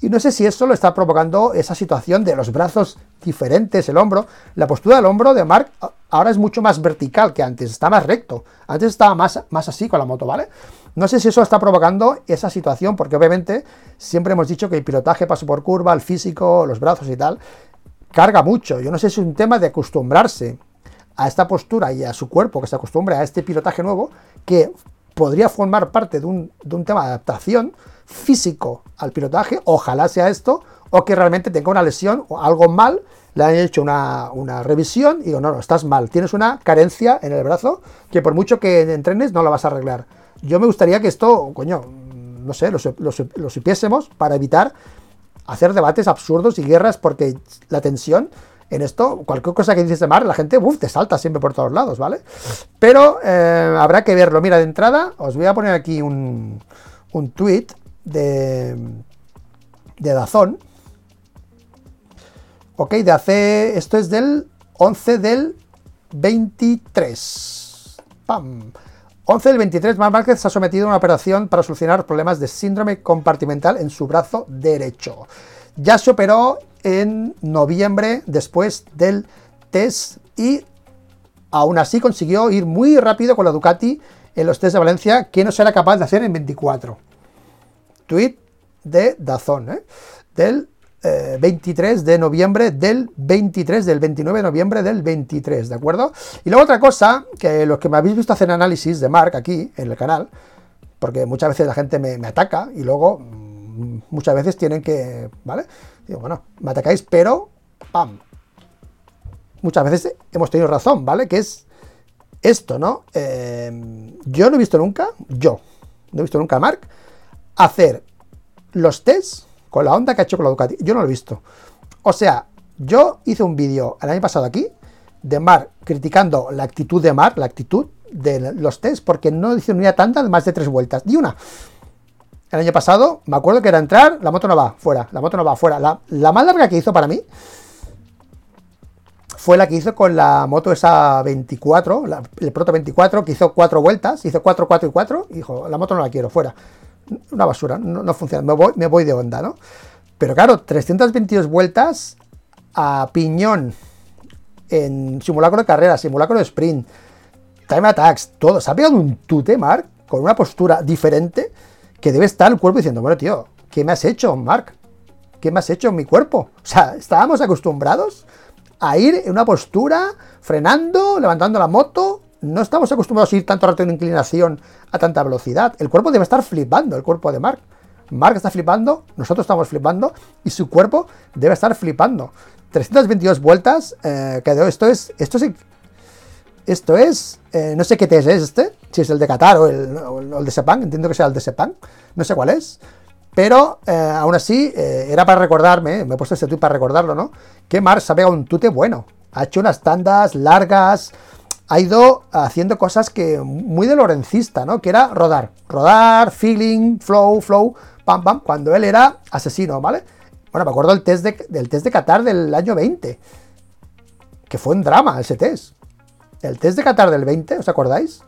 Speaker 1: Y no sé si eso lo está provocando esa situación de los brazos diferentes, el hombro. La postura del hombro de Mark ahora es mucho más vertical que antes, está más recto. Antes estaba más, más así con la moto, ¿vale? No sé si eso está provocando esa situación, porque obviamente siempre hemos dicho que el pilotaje paso por curva, el físico, los brazos y tal, carga mucho. Yo no sé si es un tema de acostumbrarse a esta postura y a su cuerpo que se acostumbre a este pilotaje nuevo, que podría formar parte de un, de un tema de adaptación físico al pilotaje, ojalá sea esto, o que realmente tenga una lesión o algo mal, le han hecho una, revisión y digo, no, no, estás mal, tienes una carencia en el brazo que por mucho que entrenes no la vas a arreglar. Yo me gustaría que esto, coño, no sé, lo, lo, supiésemos para evitar hacer debates absurdos y guerras porque la tensión en esto, cualquier cosa que dices de mar, la gente uf, te salta siempre por todos lados, ¿vale? Pero eh, habrá que verlo. Mira, de entrada os voy a poner aquí un, un tweet de, Dazón. Ok, de hace. Esto es del 11 del 23. ¡Pam! 11 del 23, Mark Márquez se ha sometido a una operación para solucionar problemas de síndrome compartimental en su brazo derecho. Ya se operó en noviembre después del test y aún así consiguió ir muy rápido con la Ducati en los test de Valencia que no será capaz de hacer en 24 tweet de Dazón, ¿eh? del 23 eh, de noviembre del 23, del 29 de noviembre del 23, ¿de acuerdo? Y luego otra cosa, que los que me habéis visto hacer análisis de Mark aquí en el canal, porque muchas veces la gente me, ataca y luego mm, muchas veces tienen que, ¿vale? Digo, bueno, me atacáis, pero, ¡pam! Muchas veces hemos tenido razón, ¿vale? Que es esto, ¿no? Eh, yo no he visto nunca, yo, no he visto nunca a Mark hacer los tests con la onda que ha hecho con la Ducati. Yo no lo he visto. O sea, yo hice un vídeo el año pasado aquí de Mark criticando la actitud de Mark, la actitud de los tests, porque no ni una tanda de más de tres vueltas, ni una. El año pasado, me acuerdo que era entrar, la moto no va, fuera, la moto no va, fuera. La, la más larga que hizo para mí fue la que hizo con la moto esa 24, el Proto 24, que hizo cuatro vueltas, hizo 4, 4 y 4, y dijo, la moto no la quiero, fuera. Una basura, no, funciona, me voy, me voy de onda, ¿no? Pero claro, 322 vueltas a piñón en simulacro de carrera, simulacro de sprint, time attacks, todo. Se ha pegado un tute, Mark, con una postura diferente que debe estar el cuerpo diciendo, bueno, tío, ¿qué me has hecho, Mark? ¿Qué me has hecho en mi cuerpo? O sea, estábamos acostumbrados a ir en una postura, frenando, levantando la moto. No estamos acostumbrados a ir tanto rato en inclinación a tanta velocidad. El cuerpo debe estar flipando, el cuerpo de Mark. Mark está flipando, nosotros estamos flipando y su cuerpo debe estar flipando. 322 vueltas, eh, que esto es, esto es, esto es, eh, no sé qué test es este, si es el de Qatar o el, el de Sepang, entiendo que sea el de Sepang, no sé cuál es, pero eh, aún así, eh, era para recordarme, me he puesto este tweet para recordarlo, ¿no? Que Mars ha pegado un tute bueno. Ha hecho unas tandas largas, ha ido haciendo cosas que muy de Lorencista, ¿no? Que era rodar. Rodar, feeling, flow, flow, pam, pam, cuando él era asesino, ¿vale? Bueno, me acuerdo del test de, del test de Qatar del año 20, que fue un drama ese test. El test de Qatar del 20, ¿os acordáis?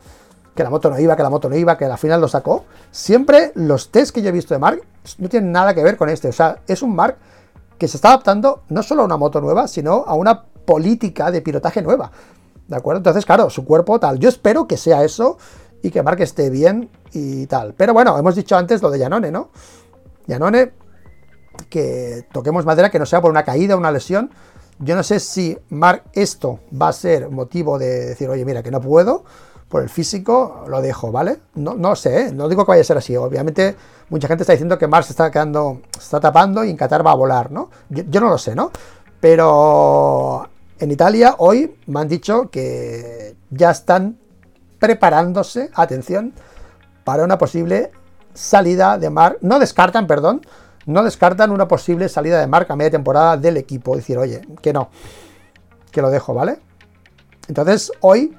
Speaker 1: Que la moto no iba, que la moto no iba, que al final lo sacó. Siempre los test que yo he visto de Mark no tiene nada que ver con este. O sea, es un Mark que se está adaptando no solo a una moto nueva, sino a una política de pilotaje nueva. ¿De acuerdo? Entonces, claro, su cuerpo tal. Yo espero que sea eso y que Mark esté bien y tal. Pero bueno, hemos dicho antes lo de Yanone, ¿no? Yanone, que toquemos madera, que no sea por una caída, una lesión. Yo no sé si Mark esto va a ser motivo de decir, oye, mira, que no puedo por el físico, lo dejo, ¿vale? No, no sé, ¿eh? no digo que vaya a ser así. Obviamente, mucha gente está diciendo que Mars se está quedando, se está tapando y en Qatar va a volar, ¿no? Yo, no lo sé, ¿no? Pero en Italia hoy me han dicho que ya están preparándose, atención, para una posible salida de Mark. No descartan, perdón, no descartan una posible salida de Mark a media temporada del equipo. Decir, oye, que no, que lo dejo, ¿vale? Entonces, hoy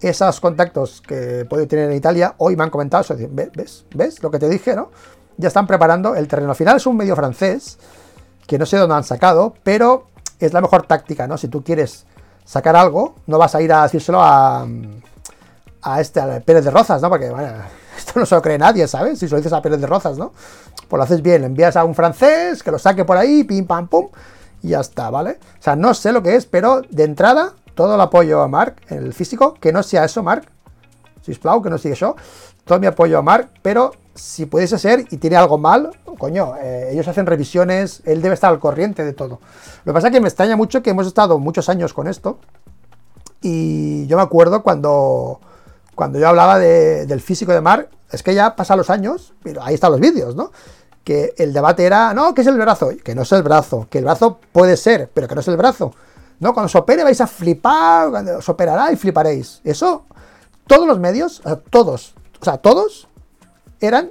Speaker 1: esos contactos que puedo tener en Italia, hoy me han comentado eso, ¿ves? ¿Ves lo que te dije, no? Ya están preparando el terreno. Al final es un medio francés, que no sé dónde han sacado, pero es la mejor táctica, ¿no? Si tú quieres sacar algo, no vas a ir a decírselo a, a este, a Pérez de Rozas, ¿no? Porque, <laughs> esto no se lo cree nadie, ¿sabes? Si lo dices a Pérez de Rozas, ¿no? Pues lo haces bien, le envías a un francés, que lo saque por ahí, pim, pam, pum, y ya está, ¿vale? O sea, no sé lo que es, pero de entrada todo el apoyo a Mark el físico, que no sea eso, Mark, Sisplau, que no siga eso, todo mi apoyo a Mark, pero si pudiese ser y tiene algo mal, coño, eh, ellos hacen revisiones, él debe estar al corriente de todo. Lo que pasa es que me extraña mucho que hemos estado muchos años con esto, y yo me acuerdo cuando, cuando yo hablaba del físico de Mark, es que ya pasan los años, pero ahí están los vídeos, ¿no? Que el debate era, no, que es el brazo, que no es el brazo, que el brazo puede ser, pero que no es el brazo. ¿no? Cuando os opere vais a flipar, cuando os operará y fliparéis. Eso, todos los medios, todos, o sea, todos eran,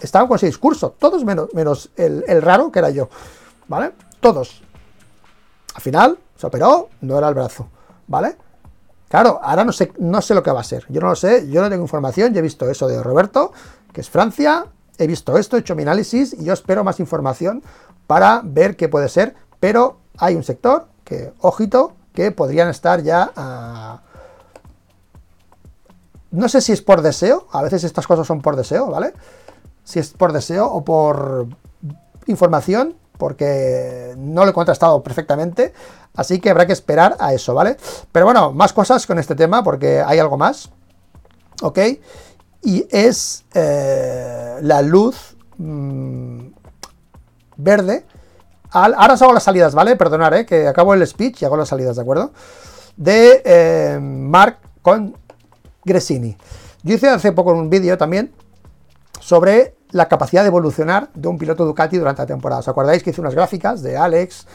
Speaker 1: estaban con ese discurso, todos menos, menos el, raro que era yo, ¿vale? Todos. Al final, se operó, no era el brazo, ¿vale? Claro, ahora no sé, no sé lo que va a ser. Yo no lo sé, yo no tengo información, yo he visto eso de Roberto, que es Francia, he visto esto, he hecho mi análisis y yo espero más información para ver qué puede ser, pero hay un sector que, ojito, que podrían estar ya a... No sé si es por deseo, a veces estas cosas son por deseo, ¿vale? Si es por deseo o por información, porque no lo he contrastado perfectamente, así que habrá que esperar a eso, ¿vale? Pero bueno, más cosas con este tema, porque hay algo más, ¿ok? Y es eh, la luz mm, verde ahora os hago las salidas, ¿vale? Perdonad, ¿eh? que acabo el speech y hago las salidas, ¿de acuerdo? De eh, Mark con Gresini. Yo hice hace poco un vídeo también sobre la capacidad de evolucionar de un piloto Ducati durante la temporada. ¿Os acordáis que hice unas gráficas de Alex,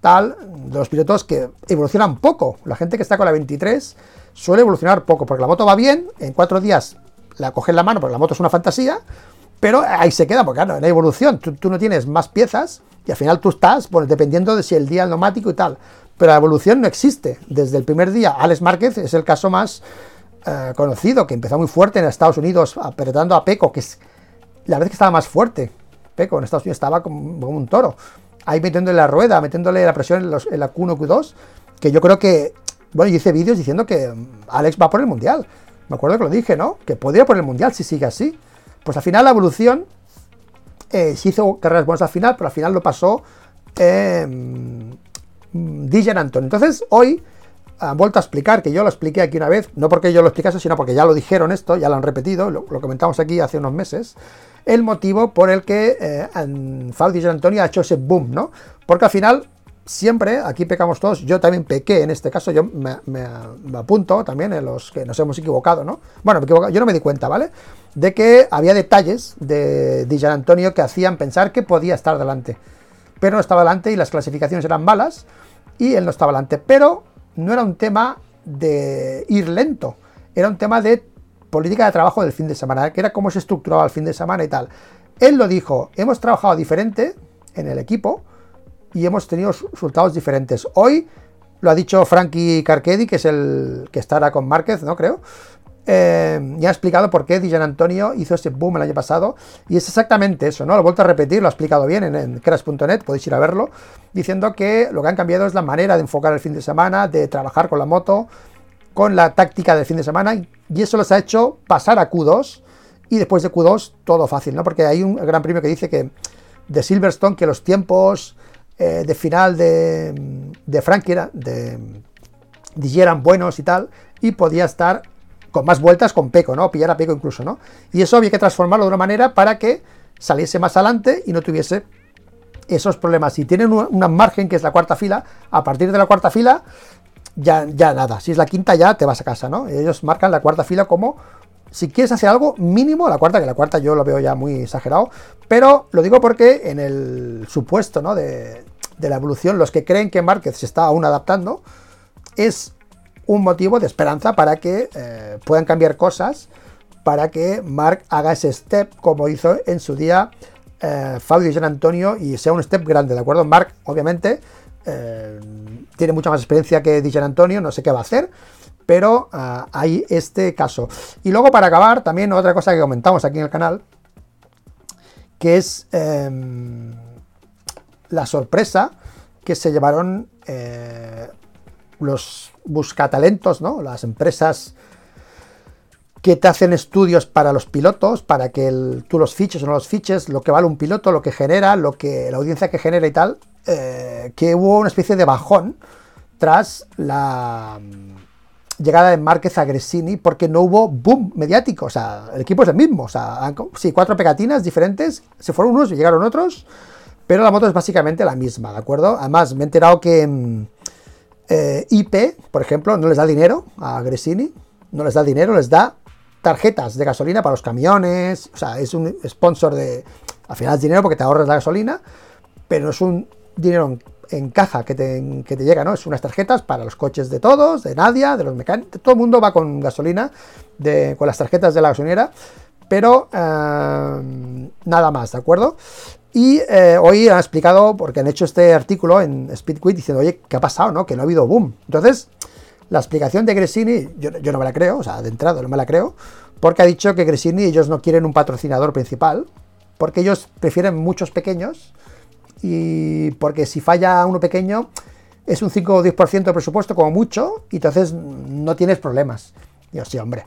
Speaker 1: tal, de los pilotos que evolucionan poco? La gente que está con la 23 suele evolucionar poco, porque la moto va bien, en cuatro días la coges la mano, porque la moto es una fantasía, pero ahí se queda, porque en la evolución tú, no tienes más piezas y al final tú estás, bueno, dependiendo de si el día el neumático y tal. Pero la evolución no existe. Desde el primer día, Alex Márquez es el caso más eh, conocido, que empezó muy fuerte en Estados Unidos, apretando a Peco, que es la vez que estaba más fuerte. Peco en Estados Unidos estaba como, un toro. Ahí metiéndole la rueda, metiéndole la presión en, la Q1, Q2, que yo creo que, bueno, yo hice vídeos diciendo que mm, Alex va por el Mundial. Me acuerdo que lo dije, ¿no? Que podría por el Mundial si sigue así. Pues al final la evolución eh, hizo carreras buenas al final, pero al final lo pasó eh, Dijan Anton. Entonces hoy han vuelto a explicar, que yo lo expliqué aquí una vez, no porque yo lo explicase, sino porque ya lo dijeron esto, ya lo han repetido, lo, comentamos aquí hace unos meses, el motivo por el que eh, Fabio Antonio ha hecho ese boom, ¿no? Porque al final siempre, aquí pecamos todos, yo también pequé en este caso, yo me, apunto también en los que nos hemos equivocado, ¿no? Bueno, yo no me di cuenta, ¿vale? De que había detalles de Dijan Antonio que hacían pensar que podía estar delante, pero no estaba delante y las clasificaciones eran malas y él no estaba delante, pero no era un tema de ir lento, era un tema de política de trabajo del fin de semana, que era cómo se estructuraba el fin de semana y tal. Él lo dijo, hemos trabajado diferente en el equipo, y hemos tenido resultados diferentes. Hoy lo ha dicho Frankie Carquedi, que es el que estará con Márquez, ¿no? Creo. Eh, y ha explicado por qué Dijan Antonio hizo ese boom el año pasado. Y es exactamente eso, ¿no? Lo he vuelto a repetir, lo ha explicado bien en, en crash.net, podéis ir a verlo, diciendo que lo que han cambiado es la manera de enfocar el fin de semana, de trabajar con la moto, con la táctica del fin de semana, y eso les ha hecho pasar a Q2. Y después de Q2, todo fácil, ¿no? Porque hay un gran premio que dice que de Silverstone que los tiempos eh, de final de, de Frankie de, de eran buenos y tal, y podía estar con más vueltas con Peco, ¿no? Pillar a Peco incluso, ¿no? Y eso había que transformarlo de una manera para que saliese más adelante y no tuviese esos problemas. Si tienen una margen que es la cuarta fila, a partir de la cuarta fila, ya, nada. Si es la quinta, ya te vas a casa, ¿no? Ellos marcan la cuarta fila como si quieres hacer algo mínimo, la cuarta, que la cuarta yo lo veo ya muy exagerado, pero lo digo porque en el supuesto ¿no? de, la evolución, los que creen que Márquez se está aún adaptando, es un motivo de esperanza para que eh, puedan cambiar cosas, para que Marc haga ese step como hizo en su día eh, Fabio y Gian Antonio y sea un step grande, ¿de acuerdo? Marc, obviamente, eh, tiene mucha más experiencia que Gian Antonio, no sé qué va a hacer, pero ah, hay este caso. Y luego para acabar, también otra cosa que comentamos aquí en el canal, que es em, la sorpresa que se llevaron los buscatalentos, ¿no? las empresas que te hacen estudios para los pilotos, para que tú los fiches o no los fiches, lo que vale un piloto, lo que genera, lo que la audiencia que genera y tal, eh, que hubo una especie de bajón tras la llegada de Márquez a Gresini porque no hubo boom mediático. O sea, el equipo es el mismo. O sea, sí, cuatro pegatinas diferentes, se fueron unos y llegaron otros, pero la moto es básicamente la misma, ¿de acuerdo? Además, me he enterado que mm, eh, IP, por ejemplo, no les da dinero a Gresini, no les da dinero, les da tarjetas de gasolina para los camiones, o sea, es un sponsor de... Al final es dinero porque te ahorras la gasolina, pero no es un dinero en caja que te, llega, ¿no? Es unas tarjetas para los coches de todos, de Nadia, de los mecánicos, todo el mundo va con gasolina, de, con las tarjetas de la gasolinera, pero eh, nada más, ¿de acuerdo? Y eh, hoy han explicado, porque han hecho este artículo en Speedquit diciendo, oye, ¿qué ha pasado, no? Que no ha habido boom. Entonces, la explicación de Gresini, yo, yo no me la creo, o sea, de entrada no me la creo, porque ha dicho que Gresini ellos no quieren un patrocinador principal, porque ellos prefieren muchos pequeños y porque si falla uno pequeño es un 5 o 10% de presupuesto como mucho y entonces no tienes problemas. Digo, sí, hombre.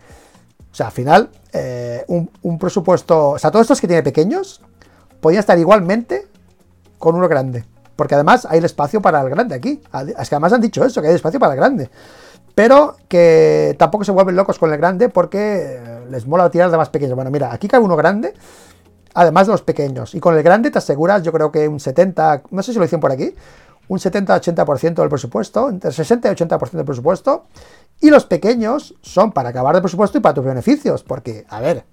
Speaker 1: O sea, al final, eh, un, presupuesto, o sea, todos estos que tiene pequeños, podían estar igualmente con uno grande. Porque además hay el espacio para el grande aquí. Es que además han dicho eso, que hay espacio para el grande. Pero que tampoco se vuelven locos con el grande porque les mola tirar de más pequeños. Bueno, mira, aquí cabe uno grande además de los pequeños. Y con el grande te aseguras, yo creo que un 70, no sé si lo dicen por aquí, un 70-80% del presupuesto, entre 60 y 80% del presupuesto. Y los pequeños son para acabar de presupuesto y para tus beneficios, porque, a ver,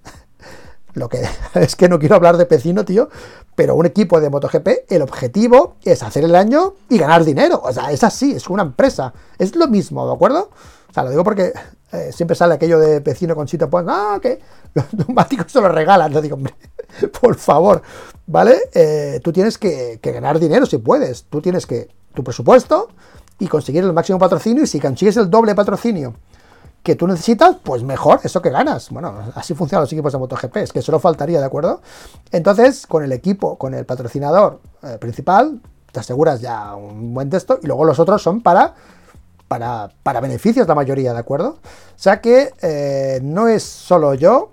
Speaker 1: Lo que <laughs> es que no quiero hablar de pecino, tío, pero un equipo de MotoGP, el objetivo es hacer el año y ganar dinero. O sea, es así, es una empresa. Es lo mismo, ¿de acuerdo? O sea, lo digo porque eh, siempre sale aquello de pecino con chito, pues, ah, que los <laughs> neumáticos se los regalan. Lo digo, hombre, <laughs> por favor, ¿vale? Eh, tú tienes que, que ganar dinero si puedes. Tú tienes que, tu presupuesto y conseguir el máximo patrocinio. Y si consigues el doble patrocinio que tú necesitas, pues mejor, eso que ganas. Bueno, así funcionan los equipos de MotoGP, es que solo faltaría, ¿de acuerdo? Entonces, con el equipo, con el patrocinador eh, principal, te aseguras ya un buen texto y luego los otros son para, para, para beneficios la mayoría, ¿de acuerdo? O sea que eh, no es solo yo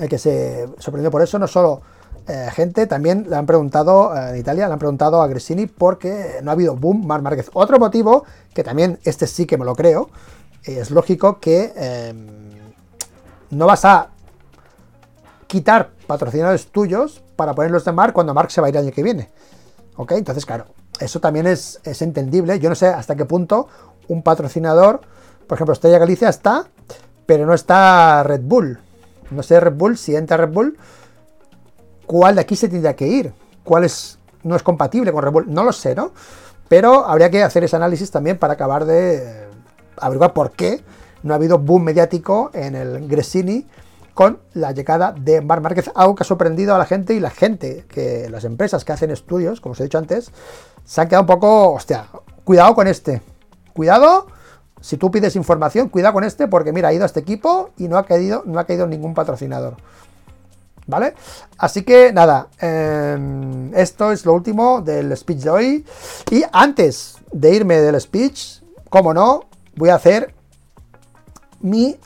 Speaker 1: el que se sorprendió por eso, no solo eh, gente, también le han preguntado en Italia, le han preguntado a Gresini porque no ha habido boom Mar Márquez. Otro motivo, que también este sí que me lo creo, es lógico que em, no vas a quitar patrocinadores tuyos para ponerlos de Mark cuando Mark se va a ir el año que viene. ¿Ok? Entonces, claro, eso también es, entendible. Yo no sé hasta qué punto un patrocinador, por ejemplo, Estrella Galicia está, pero no está Red Bull. No sé Red Bull, si entra Red Bull, ¿cuál de aquí se tendría que ir? ¿Cuál es, no es compatible con Red Bull? No lo sé, ¿no? Pero habría que hacer ese análisis también para acabar de averiguar por qué no ha habido boom mediático en el Gresini con la llegada de Bar Márquez, algo que ha sorprendido a la gente y la gente, que las empresas que hacen estudios, como os he dicho antes, se han quedado un poco, hostia, cuidado con este, cuidado, si tú pides información, cuidado con este, porque mira, ha ido a este equipo y no ha caído, no ha caído ningún patrocinador. ¿Vale? Así que nada, em, esto es lo último del speech de hoy. Y antes de irme del speech, como no, voy a hacer mi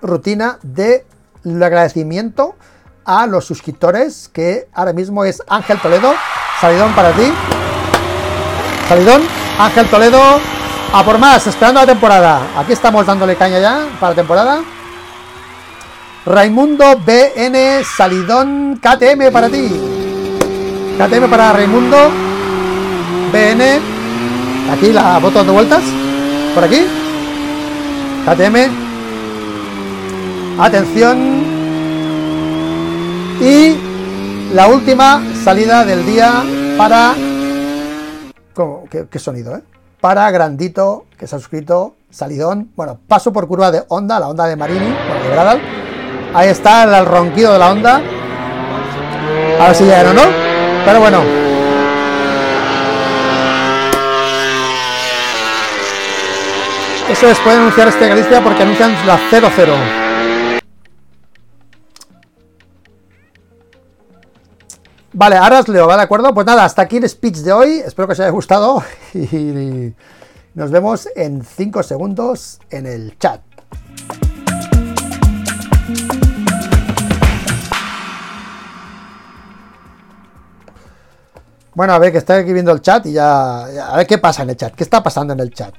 Speaker 1: rutina de agradecimiento a los suscriptores, que ahora mismo es Ángel Toledo. Salidón para ti. Salidón, Ángel Toledo. A por más, esperando la temporada. Aquí estamos dándole caña ya para temporada. Raimundo BN Salidón KTM para ti. KTM para Raimundo BN. Aquí la foto dando vueltas por aquí. KTM. Atención. Y la última salida del día para... ¿Qué, sonido, eh? Para Grandito, que se ha suscrito, salidón. Bueno, paso por curva de onda, la onda de Marini, bueno, de Gradal. Ahí está el ronquido de la onda. A ver si llegan o no. Pero bueno, Eso es, pueden anunciar este Galicia porque anuncian la 0-0. Vale, ahora os leo, ¿va de acuerdo? Pues nada, hasta aquí el speech de hoy. Espero que os haya gustado <laughs> y nos vemos en 5 segundos en el chat. Bueno, a ver, que estoy aquí viendo el chat y ya, A ver qué pasa en el chat. ¿Qué está pasando en el chat?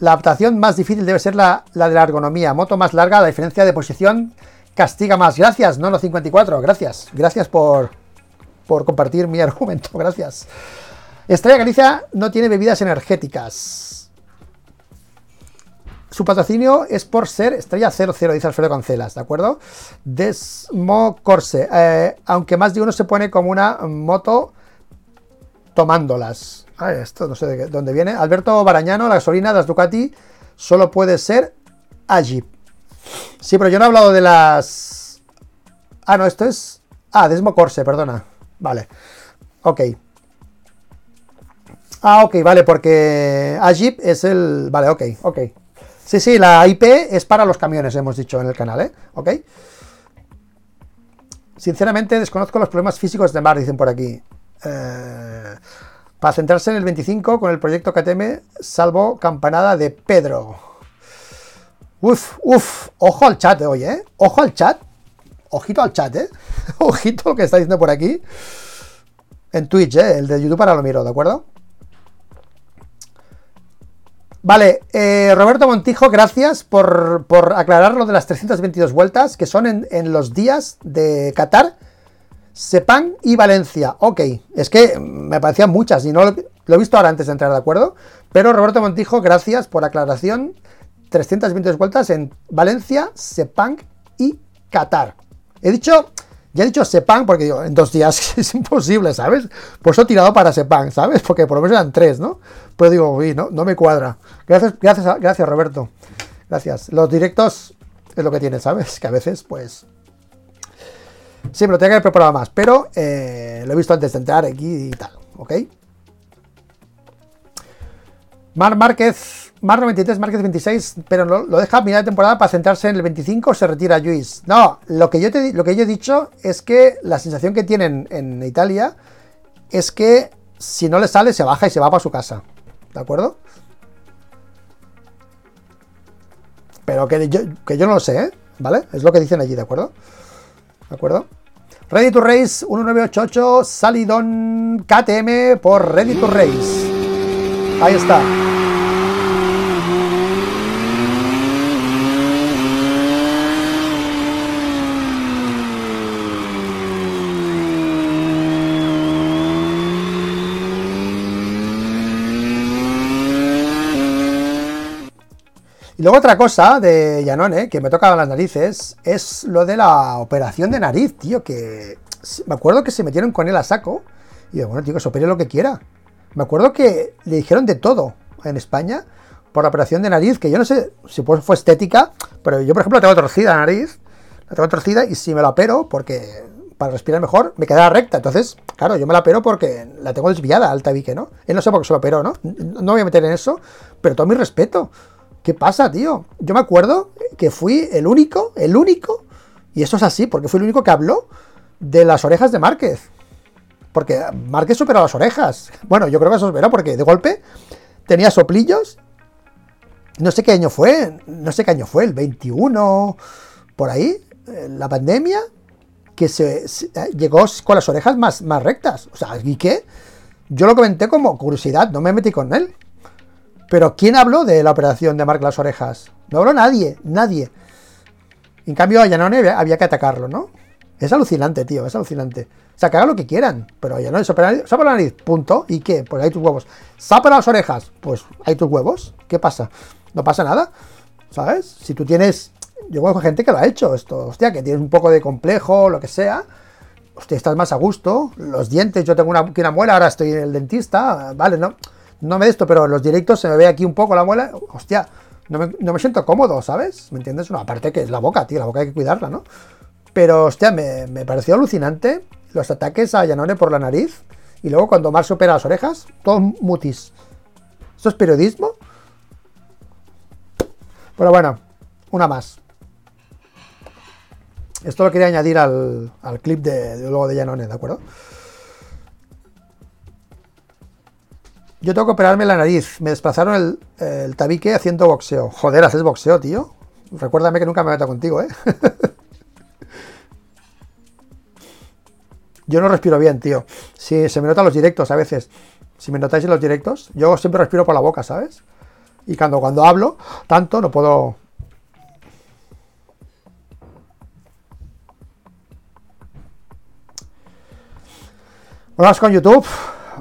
Speaker 1: La adaptación más difícil debe ser la, de la ergonomía. Moto más larga, la diferencia de posición castiga más. Gracias, Nono54. Gracias. Gracias por, compartir mi <laughs> argumento. Gracias. Estrella Galicia no tiene bebidas energéticas. Su patrocinio es por ser Estrella 00, dice Alfredo Cancelas, ¿de acuerdo? Desmo Corse. Eh, aunque más de uno se pone como una moto tomándolas. Ah, esto no sé de dónde viene. Alberto Barañano, la gasolina de las Ducati solo puede ser Agip. Sí, pero yo no he hablado de las. Ah, no, esto es. Ah, Desmo Corse, perdona. Vale. Ok. Ah, ok, vale, porque Agip es el. Vale, ok, ok. Sí, sí, la IP es para los camiones, hemos dicho en el canal, ¿eh? Ok. Sinceramente desconozco los problemas físicos de Mar, dicen por aquí. Eh, para centrarse en el 25 con el proyecto KTM, salvo campanada de Pedro. Uf, uf, ojo al chat de hoy, ¿eh? Ojo al chat. Ojito al chat, ¿eh? <laughs> Ojito lo que está diciendo por aquí. En Twitch, ¿eh? El de YouTube para lo miro, ¿de acuerdo? Vale, eh, Roberto Montijo, gracias por, aclarar lo de las 322 vueltas, que son en, los días de Sepang y Valencia. Ok, es que me parecían muchas y no lo, he visto ahora antes de entrar, ¿de acuerdo? Pero Roberto Montijo, gracias por aclaración. 322 vueltas en Valencia, Sepang y Qatar. He dicho, ya he dicho Sepang porque digo, en dos días <laughs> es imposible, ¿sabes? Pues he tirado para Sepang, ¿sabes? Porque por lo menos eran tres, ¿no? Pero digo, uy, no, no me cuadra. Gracias, gracias, gracias, Roberto. Gracias. Los directos es lo que tiene, ¿sabes? Que a veces, pues. Sí, me lo tengo que haber preparado más, pero eh, lo he visto antes de entrar aquí y tal, ¿ok? Mar Márquez, Mar 93, Márquez 26, pero lo, lo deja a mitad de temporada para centrarse en el 25 se retira Luis. No, lo que, yo te, lo que yo he dicho es que la sensación que tienen en Italia es que si no le sale se baja y se va para su casa. ¿De acuerdo? Pero que yo, que yo no lo sé, ¿eh? ¿Vale? Es lo que dicen allí, ¿de acuerdo? ¿De acuerdo? Ready to Race 1988, Salidon KTM por Ready to Race. Ahí está. Y luego otra cosa de Yanone, que me toca las narices, es lo de la operación de nariz, tío, que me acuerdo que se metieron con él a saco. Y digo, bueno, tío, que se opere lo que quiera. Me acuerdo que le dijeron de todo en España por la operación de nariz, que yo no sé si fue estética, pero yo, por ejemplo, tengo torcida la nariz, la tengo torcida y si me la opero, porque para respirar mejor, me queda recta. Entonces, claro, yo me la opero porque la tengo desviada al tabique, ¿no? Él no sé por qué se lo operó, ¿no? No voy a meter en eso, pero todo mi respeto. ¿Qué pasa, tío? Yo me acuerdo que fui el único, el único, y eso es así, porque fui el único que habló de las orejas de Márquez. Porque Márquez superó las orejas. Bueno, yo creo que eso superó porque de golpe tenía soplillos. No sé qué año fue, no sé qué año fue, el 21, por ahí, la pandemia, que se, llegó con las orejas más, más rectas. O sea, ¿y qué? Yo lo comenté como curiosidad, no me metí con él. Pero ¿quién habló de la operación de Mark las orejas? No habló nadie, nadie. En cambio, a Yanone había que atacarlo, ¿no? Es alucinante, tío, es alucinante. O sea, que hagan lo que quieran, pero ya no es operar. Sapa la nariz, punto. ¿Y qué? Pues hay tus huevos. Sapa las orejas, pues hay tus huevos. ¿Qué pasa? No pasa nada, ¿sabes? Si tú tienes. Yo conozco gente que lo ha hecho esto, hostia, que tienes un poco de complejo, lo que sea. Hostia, estás más a gusto. Los dientes, yo tengo una, una muela, ahora estoy en el dentista, vale, no no me de esto, pero en los directos se me ve aquí un poco la muela, hostia, no me, siento cómodo, ¿sabes? ¿Me entiendes? Aparte que es la boca, tío, la boca hay que cuidarla, ¿no? Pero, hostia, me, pareció alucinante los ataques a Yanone por la nariz y luego cuando Mar supera las orejas, todo mutis. ¿Esto es periodismo? Pero bueno, una más. Esto lo quería añadir al, clip de, de, luego de Yanone, ¿de acuerdo? Yo tengo que operarme la nariz. Me desplazaron el, tabique haciendo boxeo. Joder, haces boxeo, tío. Recuérdame que nunca me meto contigo, ¿eh? <laughs> yo no respiro bien, tío. Si se me notan los directos a veces. Si me notáis en los directos, yo siempre respiro por la boca, ¿sabes? Y cuando, cuando hablo, tanto no puedo. Vamos con YouTube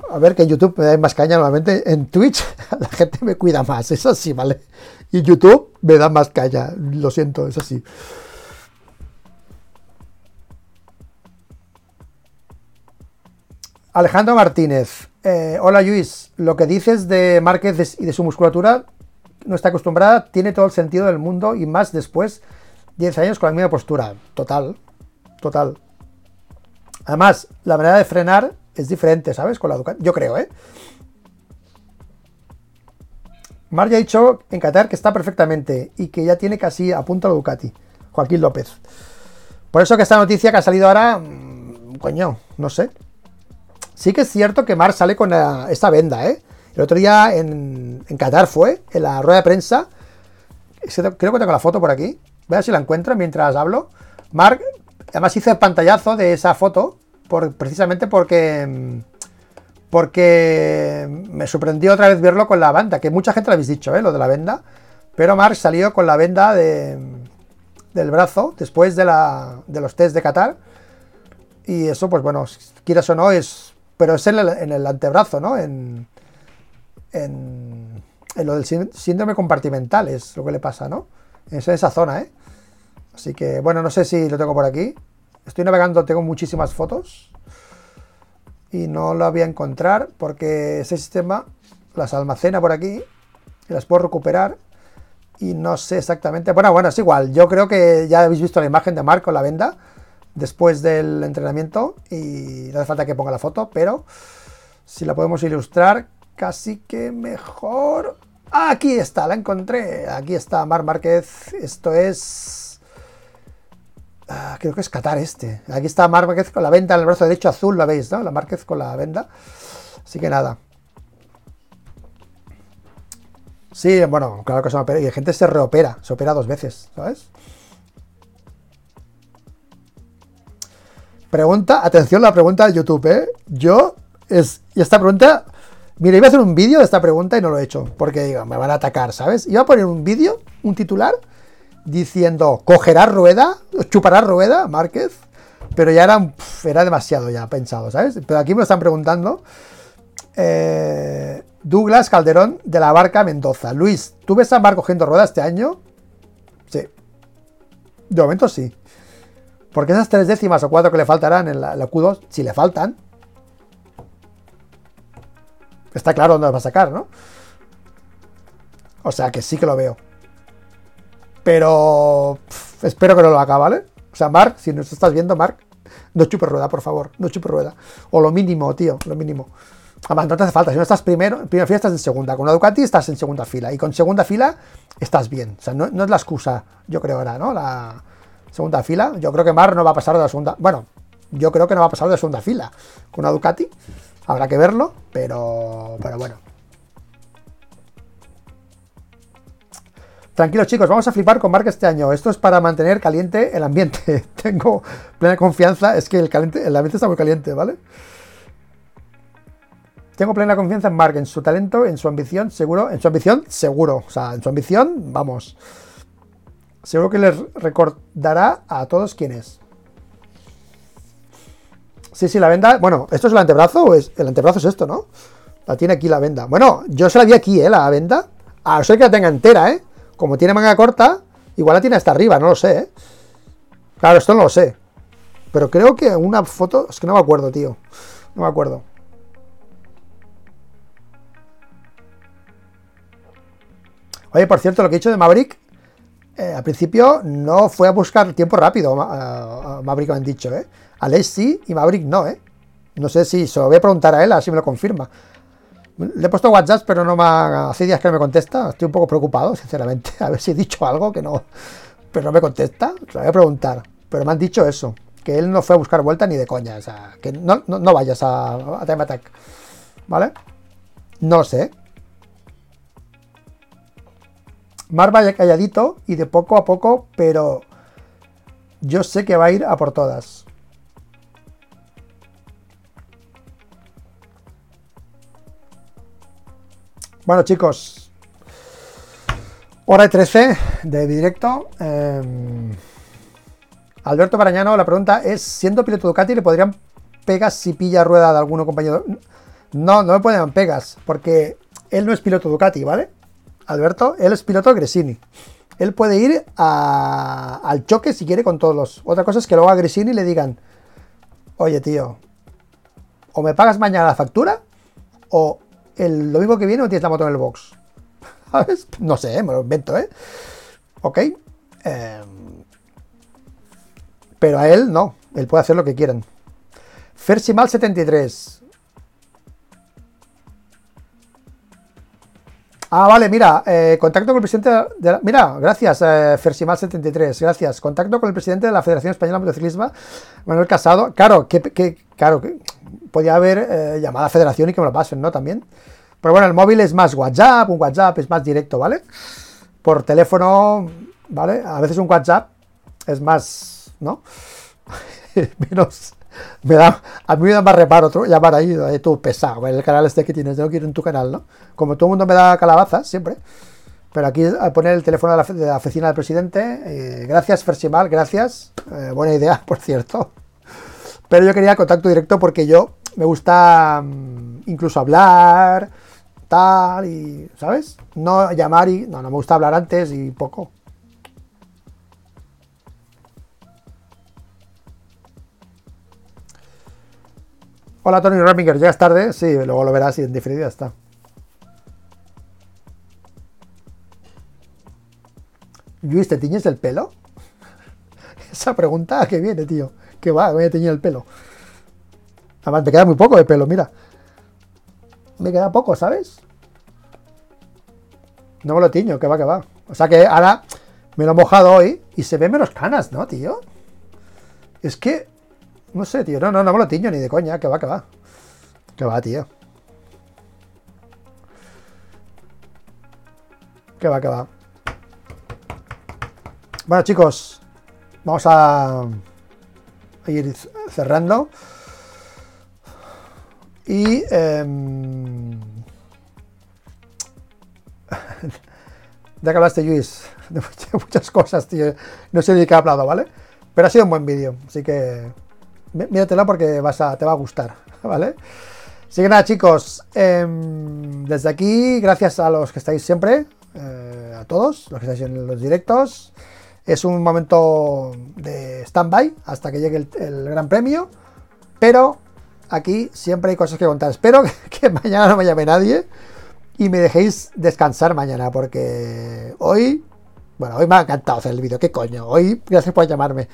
Speaker 1: a ver que en YouTube me da más caña normalmente. En Twitch <laughs> la gente me cuida más, es así, ¿vale? Y YouTube me da más caña, lo siento, es así. Alejandro Martínez. Eh, hola Luis, lo que dices de Márquez y de su musculatura no está acostumbrada, tiene todo el sentido del mundo y más después 10 años con la misma postura. Total, total. Además, la manera de frenar es diferente, ¿sabes? Con la Ducati. Yo creo, ¿eh? Mar ya ha dicho en Qatar que está perfectamente y que ya tiene casi a punto la Ducati. Joaquín López. Por eso que esta noticia que ha salido ahora, mm, coño, no sé. Sí que es cierto que Mar sale con esta venda, ¿eh? El otro día en, en Qatar fue, en la rueda de prensa. Creo que tengo la foto por aquí. Voy a ver si la encuentro mientras hablo. Mark, además hice el pantallazo de esa foto precisamente porque porque me sorprendió otra vez verlo con la banda, que mucha gente lo habéis dicho, ¿eh? lo de la venda, pero Mark salió con la venda de, del brazo después de, la, de los test de Qatar, y eso, pues bueno, quieras o no, es, pero es en el, antebrazo, ¿no? En, en, en, lo del síndrome compartimental, es lo que le pasa, ¿no? En esa zona, ¿eh? Así que, bueno, no sé si lo tengo por aquí. Estoy navegando, tengo muchísimas fotos y no lo voy a encontrar porque ese sistema las almacena por aquí y las puedo recuperar y no sé exactamente. Bueno, bueno, es igual. Yo creo que ya habéis visto la imagen de Marco la venda después del entrenamiento y no hace falta que ponga la foto, pero si la podemos ilustrar, casi que mejor. Ah, aquí está, la encontré. Aquí está Mar Márquez. Esto es. Ah, creo que es Qatar este. Aquí está Márquez con la venda en el brazo derecho azul, ¿la veis? ¿no? La Márquez con la venda. Así que nada. Sí, bueno, claro que se opera. Y la gente se reopera. Se opera dos veces, ¿sabes? Pregunta, atención la pregunta de YouTube, ¿eh? Yo, es, y esta pregunta, mira, iba a hacer un vídeo de esta pregunta y no lo he hecho, porque digo, me van a atacar, ¿sabes? Iba a poner un vídeo, un titular, diciendo, ¿cogerá rueda? ¿Chupará rueda, Márquez? Pero ya era, era demasiado ya pensado, ¿sabes? Pero aquí me lo están preguntando. Eh, Douglas Calderón de la Barca Mendoza. Luis, ¿tú ves a Mar cogiendo rueda este año? Sí. De momento sí. Porque esas tres décimas o cuatro que le faltarán en la, Q2, si le faltan, está claro dónde las va a sacar, ¿no? O sea que sí que lo veo. Pero espero que no lo haga, ¿vale? O sea, Mark, si nos estás viendo, Mark, no chupe rueda, por favor, no chupe rueda. O lo mínimo, tío, lo mínimo. Además, no te hace falta. Si no estás primero, en primera fila estás en segunda. Con una Ducati estás en segunda fila. Y con segunda fila estás bien. O sea, no, no es la excusa, yo creo ahora, ¿no? La, segunda fila. Yo creo que Mar no va a pasar de la segunda. Bueno, yo creo que no va a pasar de la segunda fila con una Ducati. Habrá que verlo, pero, pero bueno. Tranquilos chicos, vamos a flipar con Mark este año. Esto es para mantener caliente el ambiente. <laughs> Tengo plena confianza. Es que el, ambiente está muy caliente, ¿vale? Tengo plena confianza en Mark, en su talento, en su ambición, seguro. En su ambición, seguro. O sea, en su ambición, vamos. Seguro que les recordará a todos quién es. Sí, sí, la venda. Bueno, ¿esto es el antebrazo o es. El antebrazo es esto, ¿no? La tiene aquí la venda. Bueno, yo se la di aquí, ¿eh? La venda. A no ser que la tenga entera, ¿eh? Como tiene manga corta, igual la tiene hasta arriba, no lo sé, ¿eh? Claro, esto no lo sé. Pero creo que una foto. Es que no me acuerdo, tío. No me acuerdo. Oye, por cierto, lo que he dicho de Maverick eh, al principio no fue a buscar tiempo rápido, Maverick me han dicho, ¿eh? Alex sí y Maverick no, ¿eh? No sé si se lo voy a preguntar a él, así me lo confirma. Le he puesto WhatsApp, pero no me hace días que no me contesta. Estoy un poco preocupado, sinceramente. <laughs> A ver si he dicho algo que no. Pero no me contesta. Lo voy a preguntar. Pero me han dicho eso. Que él no fue a buscar vuelta ni de coña. O sea, que no, vayas a, a Time Attack. ¿Vale? No sé. Mar vaya calladito y de poco a poco, pero yo sé que va a ir a por todas. Bueno, chicos, hora 13 de directo. Em, Alberto Parañano, la pregunta es: siendo piloto Ducati, ¿le podrían pegas si pilla rueda de alguno compañero? No, no le pueden pegas, porque él no es piloto Ducati, ¿vale? Alberto, él es piloto Gresini. Él puede ir al choque si quiere con todos los. Otra cosa es que luego a Gresini le digan: Oye, tío, o me pagas mañana la factura, o el domingo que viene o tienes la moto en el box. <laughs> No sé, me lo invento, ¿eh? Ok. Em, pero a él no, él puede hacer lo que quieran. Fersimal73, Ah, vale, mira, eh, contacto con el presidente de la, Mira, gracias, eh, Fersimal73, gracias. Contacto con el presidente de la Federación Española de Motociclismo, Manuel Casado. Claro, que, claro, que podía haber eh, llamado a federación y que me lo pasen, ¿no? También. Pero bueno, el móvil es más WhatsApp, un WhatsApp es más directo, ¿vale? Por teléfono, ¿vale? A veces un WhatsApp es más, ¿no? <laughs> Menos me da, a mí me da más reparo otro, llamar ahí, ahí tú pesado, el canal este que tienes, que ir en tu canal, ¿no? Como todo el mundo me da calabazas, siempre. Pero aquí al poner el teléfono de la, oficina del presidente, eh, gracias Fersimal, gracias, eh, buena idea, <laughs> por cierto. Pero yo quería contacto directo porque yo me gusta mm, incluso hablar, tal, y, ¿sabes? No llamar y, no, no me gusta hablar antes y poco. Hola Tony Raminger, ¿llegas tarde? Sí, luego lo verás y en diferida está. Luis, ¿te tiñes el pelo? <laughs> Esa pregunta que viene, tío. Que va, voy a teñir el pelo. Además, me queda muy poco de pelo, mira. Me queda poco, ¿sabes? No me lo tiño, que va, que va. O sea que ahora me lo he mojado hoy y se ven menos canas, ¿no, tío? Es que no sé, tío. No, no, no me lo tiño ni de coña. Que va, que va. Que va, tío. Que va, que va. Bueno, chicos. Vamos a, a ir cerrando. Y... Eh, ya que hablaste, Luis, de muchas cosas, tío. No sé de qué he hablado, ¿vale? Pero ha sido un buen vídeo, así que míratela porque vas a, te va a gustar, <laughs> ¿vale? Así que nada, chicos, em, desde aquí, gracias a los que estáis siempre, eh, a todos, los que estáis en los directos. Es un momento de stand-by hasta que llegue el, gran premio, pero aquí siempre hay cosas que contar. Espero <laughs> que, mañana no me llame nadie y me dejéis descansar mañana, porque hoy, bueno, hoy me ha encantado hacer el vídeo, qué coño, hoy gracias por llamarme.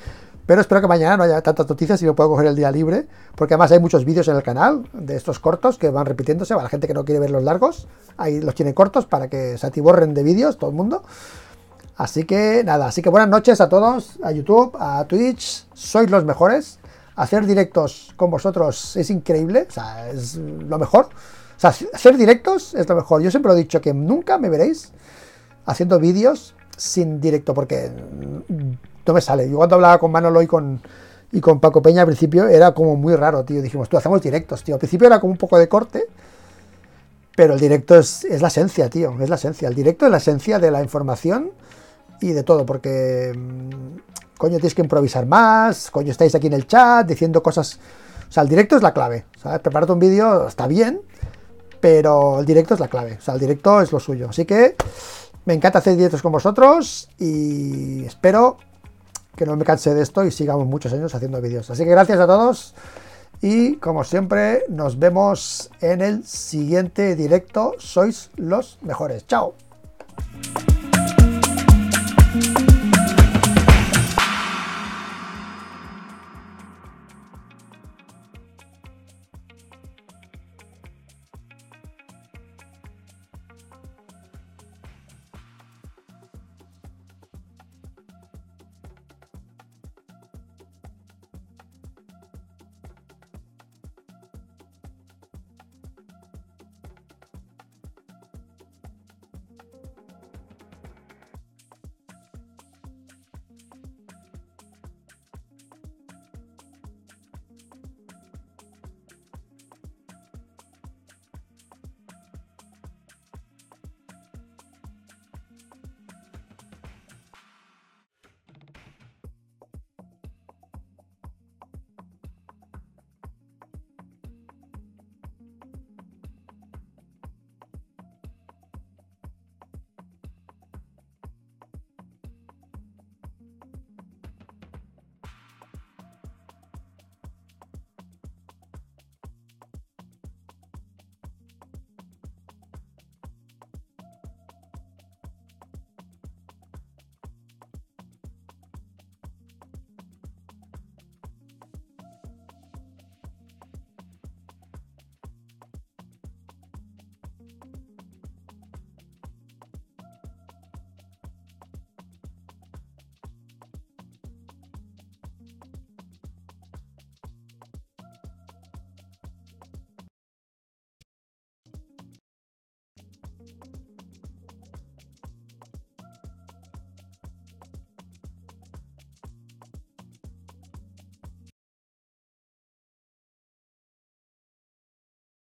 Speaker 1: Pero espero que mañana no haya tantas noticias y me pueda coger el día libre, porque además hay muchos vídeos en el canal de estos cortos que van repitiéndose. Para la gente que no quiere ver los largos, ahí los tiene cortos para que se atiborren de vídeos todo el mundo. Así que nada, así que buenas noches a todos, a YouTube, a Twitch, sois los mejores. Hacer directos con vosotros es increíble, o sea, es lo mejor. O sea, hacer directos es lo mejor. Yo siempre he dicho que nunca me veréis haciendo vídeos sin directo, porque no me sale. Yo cuando hablaba con Manolo y con, y con Paco Peña al principio era como muy raro, tío. Dijimos, tú hacemos directos, tío. Al principio era como un poco de corte, pero el directo es, la esencia, tío. Es la esencia. El directo es la esencia de la información y de todo, porque mm, coño, tienes que improvisar más, coño, estáis aquí en el chat diciendo cosas. O sea, el directo es la clave. ¿sabes? Prepararte un vídeo está bien, pero el directo es la clave. O sea, el directo es lo suyo. Así que me encanta hacer directos con vosotros y espero que no me canse de esto y sigamos muchos años haciendo vídeos. Así que gracias a todos y como siempre nos vemos en el siguiente directo. Sois los mejores. Chao.